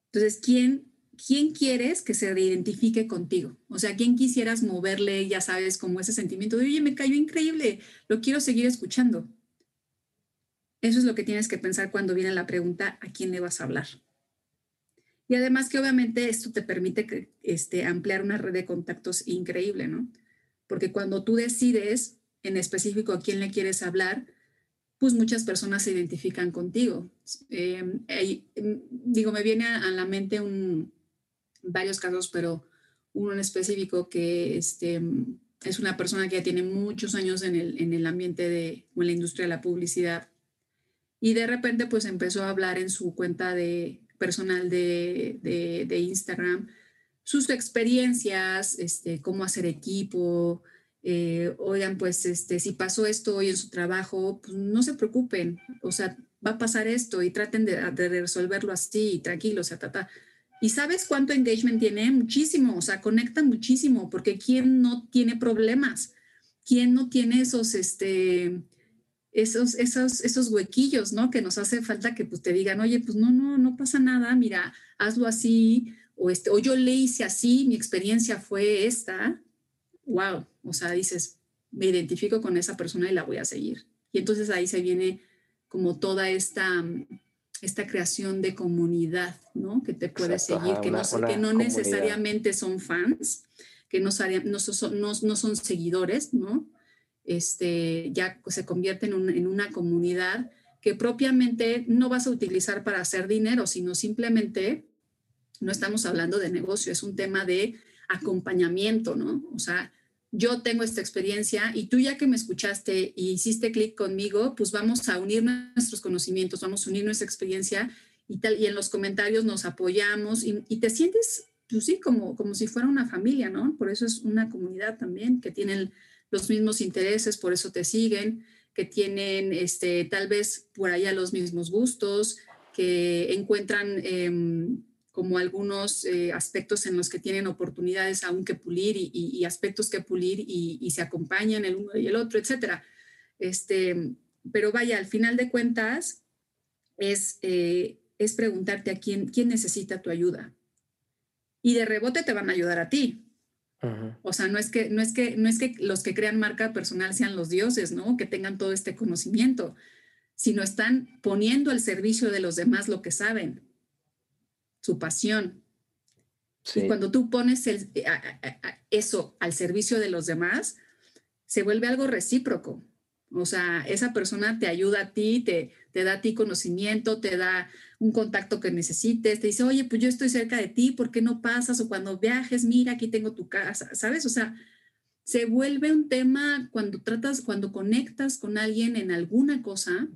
Entonces, ¿quién ¿quién quieres que se identifique contigo? O sea, ¿quién quisieras moverle, ya sabes, como ese sentimiento de, oye, me cayó increíble, lo quiero seguir escuchando? Eso es lo que tienes que pensar cuando viene la pregunta, ¿a quién le vas a hablar? Y además que obviamente esto te permite este, ampliar una red de contactos increíble, ¿no? Porque cuando tú decides en específico a quién le quieres hablar, pues muchas personas se identifican contigo. Em, digo, me viene a, la mente varios casos, pero uno en específico que este, es una persona que ya tiene muchos años en el, en el ambiente de, o en la industria de la publicidad. Y de repente pues empezó a hablar en su cuenta de, personal de, de, Instagram sus experiencias, este, cómo hacer equipo, eh, oigan, pues este, si pasó esto hoy en su trabajo, pues no se preocupen, o sea, va a pasar esto y traten de, resolverlo así, tranquilo, o sea, ta, ¿Y sabes cuánto engagement tiene? Muchísimo, o sea, conecta muchísimo, porque ¿quién no tiene problemas? ¿Quién no tiene esos, este, esos, esos, esos huequillos, ¿no? Que nos hace falta que pues, te digan, oye, pues no, no, no pasa nada, mira, hazlo así, o, este, o yo le hice así, mi experiencia fue esta, wow, o sea, dices, me identifico con esa persona y la voy a seguir. Y entonces ahí se viene como toda esta, esta creación de comunidad, ¿no? Que te puede seguir, que, no, que no necesariamente son fans, que no, no, no son seguidores, ¿no? Este, ya se convierte en, en una comunidad que propiamente no vas a utilizar para hacer dinero, sino simplemente, no estamos hablando de negocio, es un tema de acompañamiento, ¿no? O sea, yo tengo esta experiencia y tú ya que me escuchaste y hiciste clic conmigo, pues vamos a unir nuestros conocimientos, vamos a unir nuestra experiencia y tal, y en los comentarios nos apoyamos y, te sientes, pues sí, como, como si fuera una familia, ¿no? Por eso es una comunidad también que tienen los mismos intereses, por eso te siguen, que tienen este, tal vez por allá los mismos gustos, que encuentran... Em, como algunos eh, aspectos en los que tienen oportunidades aún que pulir y, aspectos que pulir y, se acompañan el uno y el otro, etcétera. Este, pero vaya, al final de cuentas es, eh, es preguntarte a quién, quién necesita tu ayuda. Y de rebote te van a ayudar a ti. O sea, no es, que, no, es que, no es que los que crean marca personal sean los dioses, ¿no? Que tengan todo este conocimiento, sino están poniendo al servicio de los demás lo que saben su pasión. Y cuando tú pones el, eso al servicio de los demás, se vuelve algo recíproco. O sea, esa persona te ayuda a ti, te, te da a ti conocimiento, te da un contacto que necesites, te dice, oye, pues yo estoy cerca de ti, ¿por qué no pasas? O cuando viajes, mira, aquí tengo tu casa, ¿sabes? O sea, se vuelve un tema cuando tratas, cuando conectas con alguien en alguna cosa,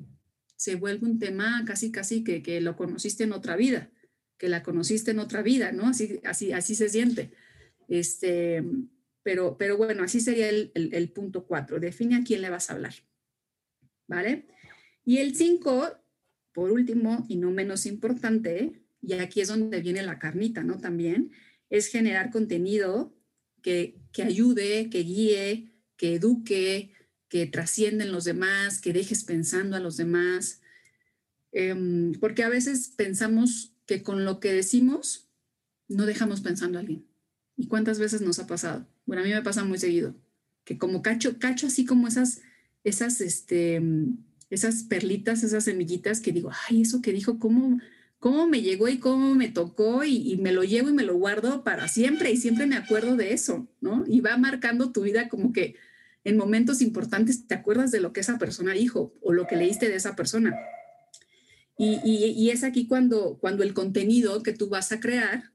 se vuelve un tema casi, casi que, que lo conociste en otra vida que la conociste en otra vida, ¿no? Así, así, así se siente. Este, pero, pero bueno, así sería el, punto cuatro. Define a quién le vas a hablar. ¿Vale? Y el cinco, por último y no menos importante, y aquí es donde viene la carnita, ¿no? También, es generar contenido que, que ayude, que guíe, que eduque, que trascienda en los demás, que dejes pensando a los demás. Em, porque a veces pensamos que con lo que decimos no dejamos pensando a alguien. ¿Y cuántas veces nos ha pasado? Bueno, a mí me pasa muy seguido, que como cacho, cacho así como esas, esas, este, esas perlitas, esas semillitas que digo, ay, eso que dijo, ¿cómo, cómo me llegó y cómo me tocó y, y, me lo llevo y me lo guardo para siempre y siempre me acuerdo de eso, ¿no? Y va marcando tu vida como que en momentos importantes te acuerdas de lo que esa persona dijo o lo que leíste de esa persona. Y, es aquí cuando, cuando el contenido que tú vas a crear,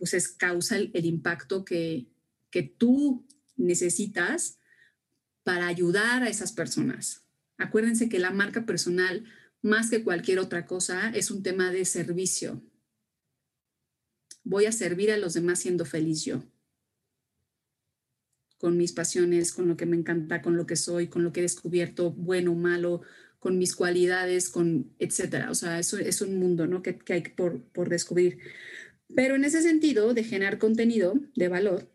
pues es causa el, impacto que, que tú necesitas para ayudar a esas personas. Acuérdense que la marca personal, más que cualquier otra cosa, es un tema de servicio. Voy a servir a los demás siendo feliz yo, con mis pasiones, con lo que me encanta, con lo que soy, con lo que he descubierto, bueno o malo, con mis cualidades, con etcétera. O sea, eso es un mundo ¿no? que, hay por, por, descubrir. Pero en ese sentido, de generar contenido de valor,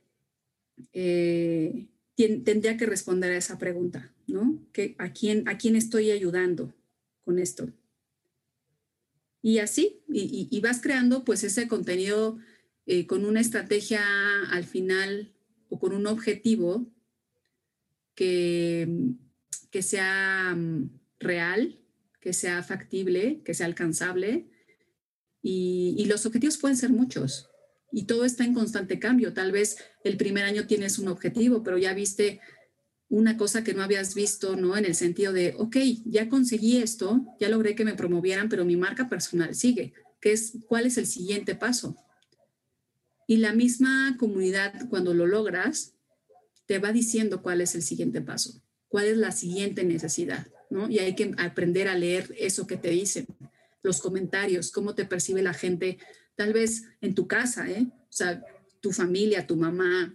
eh, tendría que responder a esa pregunta, ¿no? ¿Que, a, quién, ¿A quién estoy ayudando con esto? Y así, y, y, vas creando pues ese contenido eh, con una estrategia al final o con un objetivo que, que sea mm, real, que sea factible, que sea alcanzable. Y, los objetivos pueden ser muchos y todo está en constante cambio. Tal vez el primer año tienes un objetivo, pero ya viste una cosa que no habías visto, ¿no? En el sentido de, ok, ya conseguí esto, ya logré que me promovieran, pero mi marca personal sigue. ¿Qué es, ¿Cuál es el siguiente paso? Y la misma comunidad, cuando lo logras, te va diciendo cuál es el siguiente paso, cuál es la siguiente necesidad, ¿no? Y hay que aprender a leer eso que te dicen, los comentarios, cómo te percibe la gente, tal vez en tu casa, ¿eh? O sea, tu familia, tu mamá,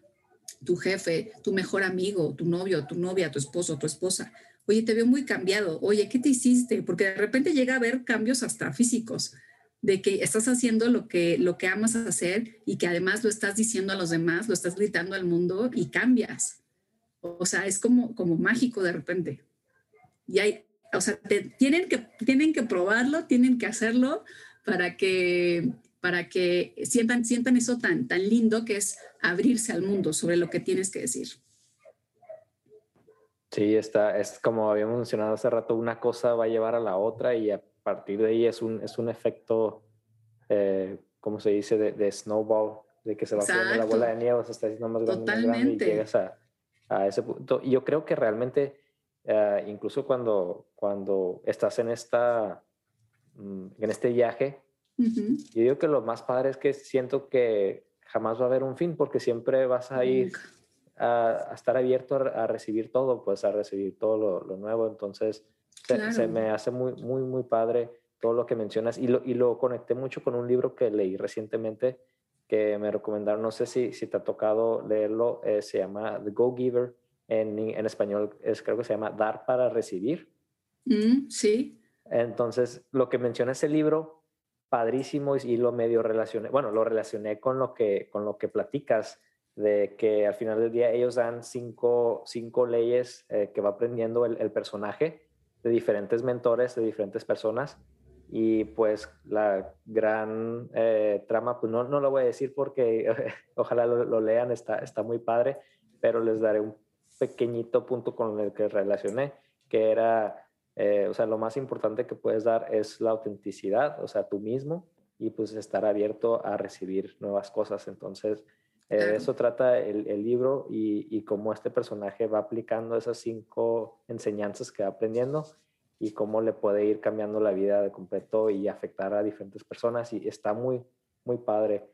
tu jefe, tu mejor amigo, tu novio, tu novia, tu esposo, tu esposa. Oye, te veo muy cambiado. Oye, ¿qué te hiciste? Porque de repente llega a haber cambios hasta físicos de que estás haciendo lo que, lo que amas hacer y que además lo estás diciendo a los demás, lo estás gritando al mundo y cambias. O sea, es como, como mágico de repente. Y hay, o sea, tienen, que, tienen que probarlo, tienen que hacerlo para que, para que sientan, sientan eso tan, tan lindo que es abrirse al mundo sobre lo que tienes que decir. Sí, está, es como habíamos mencionado hace rato, una cosa va a llevar a la otra y a partir de ahí es un, es un efecto, eh, como se dice, de, snowball, de que se va haciendo la bola de nieve, se está haciendo más grande, más grande y llegas a, a, ese punto. Y yo creo que realmente, eh, incluso cuando, cuando estás en, esta, mm, en este viaje, yo digo que lo más padre es que siento que jamás va a haber un fin porque siempre vas a ir a, estar abierto a, recibir todo, pues a recibir todo lo, lo nuevo. Entonces, se, me hace muy, muy, muy padre todo lo que mencionas. Y lo, y lo conecté mucho con un libro que leí recientemente que me recomendaron, no sé si, si te ha tocado leerlo, eh, se llama The Go Giver, en, en español es, creo que se llama Dar para Recibir. Mm, sí. Entonces, lo que menciona ese libro, padrísimo y, lo medio relacioné, bueno, lo relacioné con lo que, con lo que platicas, de que al final del día ellos dan cinco, cinco leyes eh, que va aprendiendo el, el personaje de diferentes mentores, de diferentes personas. Y pues la gran eh, trama, pues no, no lo voy a decir porque <laughs> ojalá lo, lean, está, está muy padre, pero les daré un pequeñito punto con el que relacioné, que era, eh, o sea, lo más importante que puedes dar es la autenticidad, o sea, tú mismo, y pues estar abierto a recibir nuevas cosas. Entonces, de eso trata el, el libro y, y, cómo este personaje va aplicando esas cinco enseñanzas que va aprendiendo y cómo le puede ir cambiando la vida de completo y afectar a diferentes personas. Y está muy, muy padre.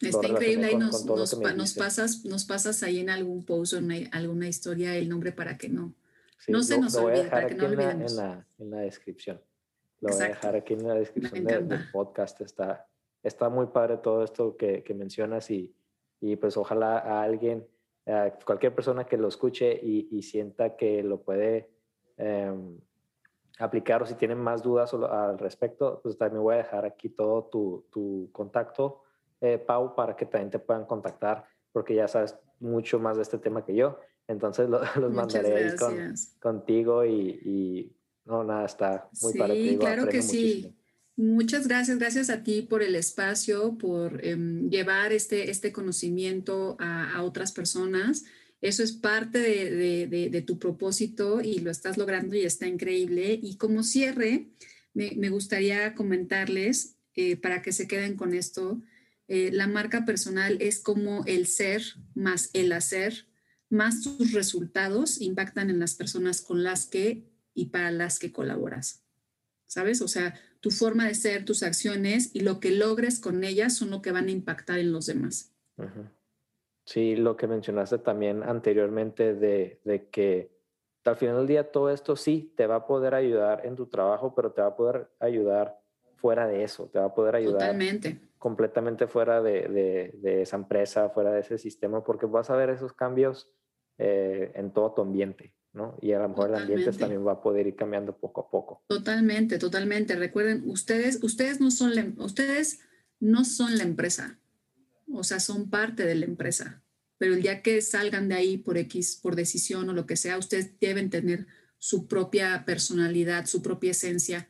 Está increíble. Ahí nos, nos, nos, pasas, nos pasas ahí en algún post o en alguna historia el nombre para que no, no se nos olvide, para que no olvidemos. En la, en la, descripción. Lo voy a dejar aquí en la descripción del podcast. Está, está muy padre todo esto que, que mencionas y, y, pues ojalá a alguien, a cualquier persona que lo escuche y, y sienta que lo puede em, aplicar o si tienen más dudas al respecto, pues también voy a dejar aquí todo tu, tu contacto, eh, Pau, para que también te puedan contactar, porque ya sabes mucho más de este tema que yo. Entonces <laughs> los mandaré con, contigo y, y, no, nada, está muy sí, Sí, claro que sí. Muchas gracias, gracias a ti por el espacio, por em, llevar este, este conocimiento a, otras personas. Eso es parte de, tu propósito y lo estás logrando y está increíble. Y como cierre, me, gustaría comentarles, eh, para que se queden con esto, eh, la marca personal es como el ser más el hacer, más tus resultados impactan en las personas con las que y para las que colaboras. ¿Sabes? O sea, tu forma de ser, tus acciones y lo que logres con ellas son lo que van a impactar en los demás. Sí, lo que mencionaste también anteriormente de, de, que al final del día todo esto sí te va a poder ayudar en tu trabajo, pero te va a poder ayudar fuera de eso, te va a poder ayudar Totalmente. Completamente fuera de, de, de esa empresa, fuera de ese sistema, porque vas a ver esos cambios eh, en todo tu ambiente. Y a lo mejor el ambiente también va a poder ir cambiando poco a poco. Totalmente, totalmente. Recuerden, ustedes, ustedes no son la, ustedes no son la empresa, o sea, son parte de la empresa. Pero el día que salgan de ahí por X, por decisión o lo que sea, ustedes deben tener su propia personalidad, su propia esencia.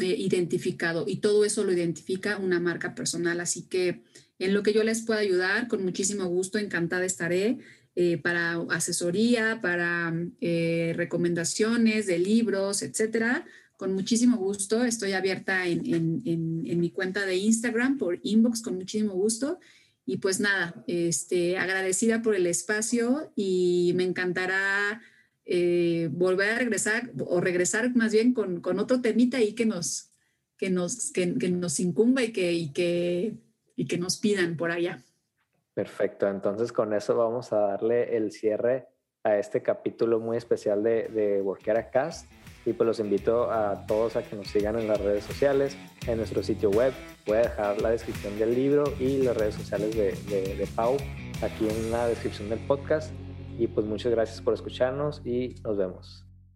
Eh, identificado y todo eso lo identifica una marca personal. Así que en lo que yo les pueda ayudar, con muchísimo gusto, encantada estaré. Eh, para asesoría, para eh, recomendaciones de libros, etcétera. Con muchísimo gusto, estoy abierta en, en, mi cuenta de Instagram por inbox, con muchísimo gusto. Y pues nada, este, agradecida por el espacio y me encantará eh, volver a regresar o regresar más bien con, con otro temita ahí que nos, que nos, que, que nos incumba y que, y, que, y que nos pidan por allá. Perfecto, entonces con eso vamos a darle el cierre a este capítulo muy especial de, de Workera Cast y pues los invito a todos a que nos sigan en las redes sociales, en nuestro sitio web. Voy a dejar la descripción del libro y las redes sociales de, de, de Pau aquí en la descripción del podcast. Y pues muchas gracias por escucharnos y nos vemos.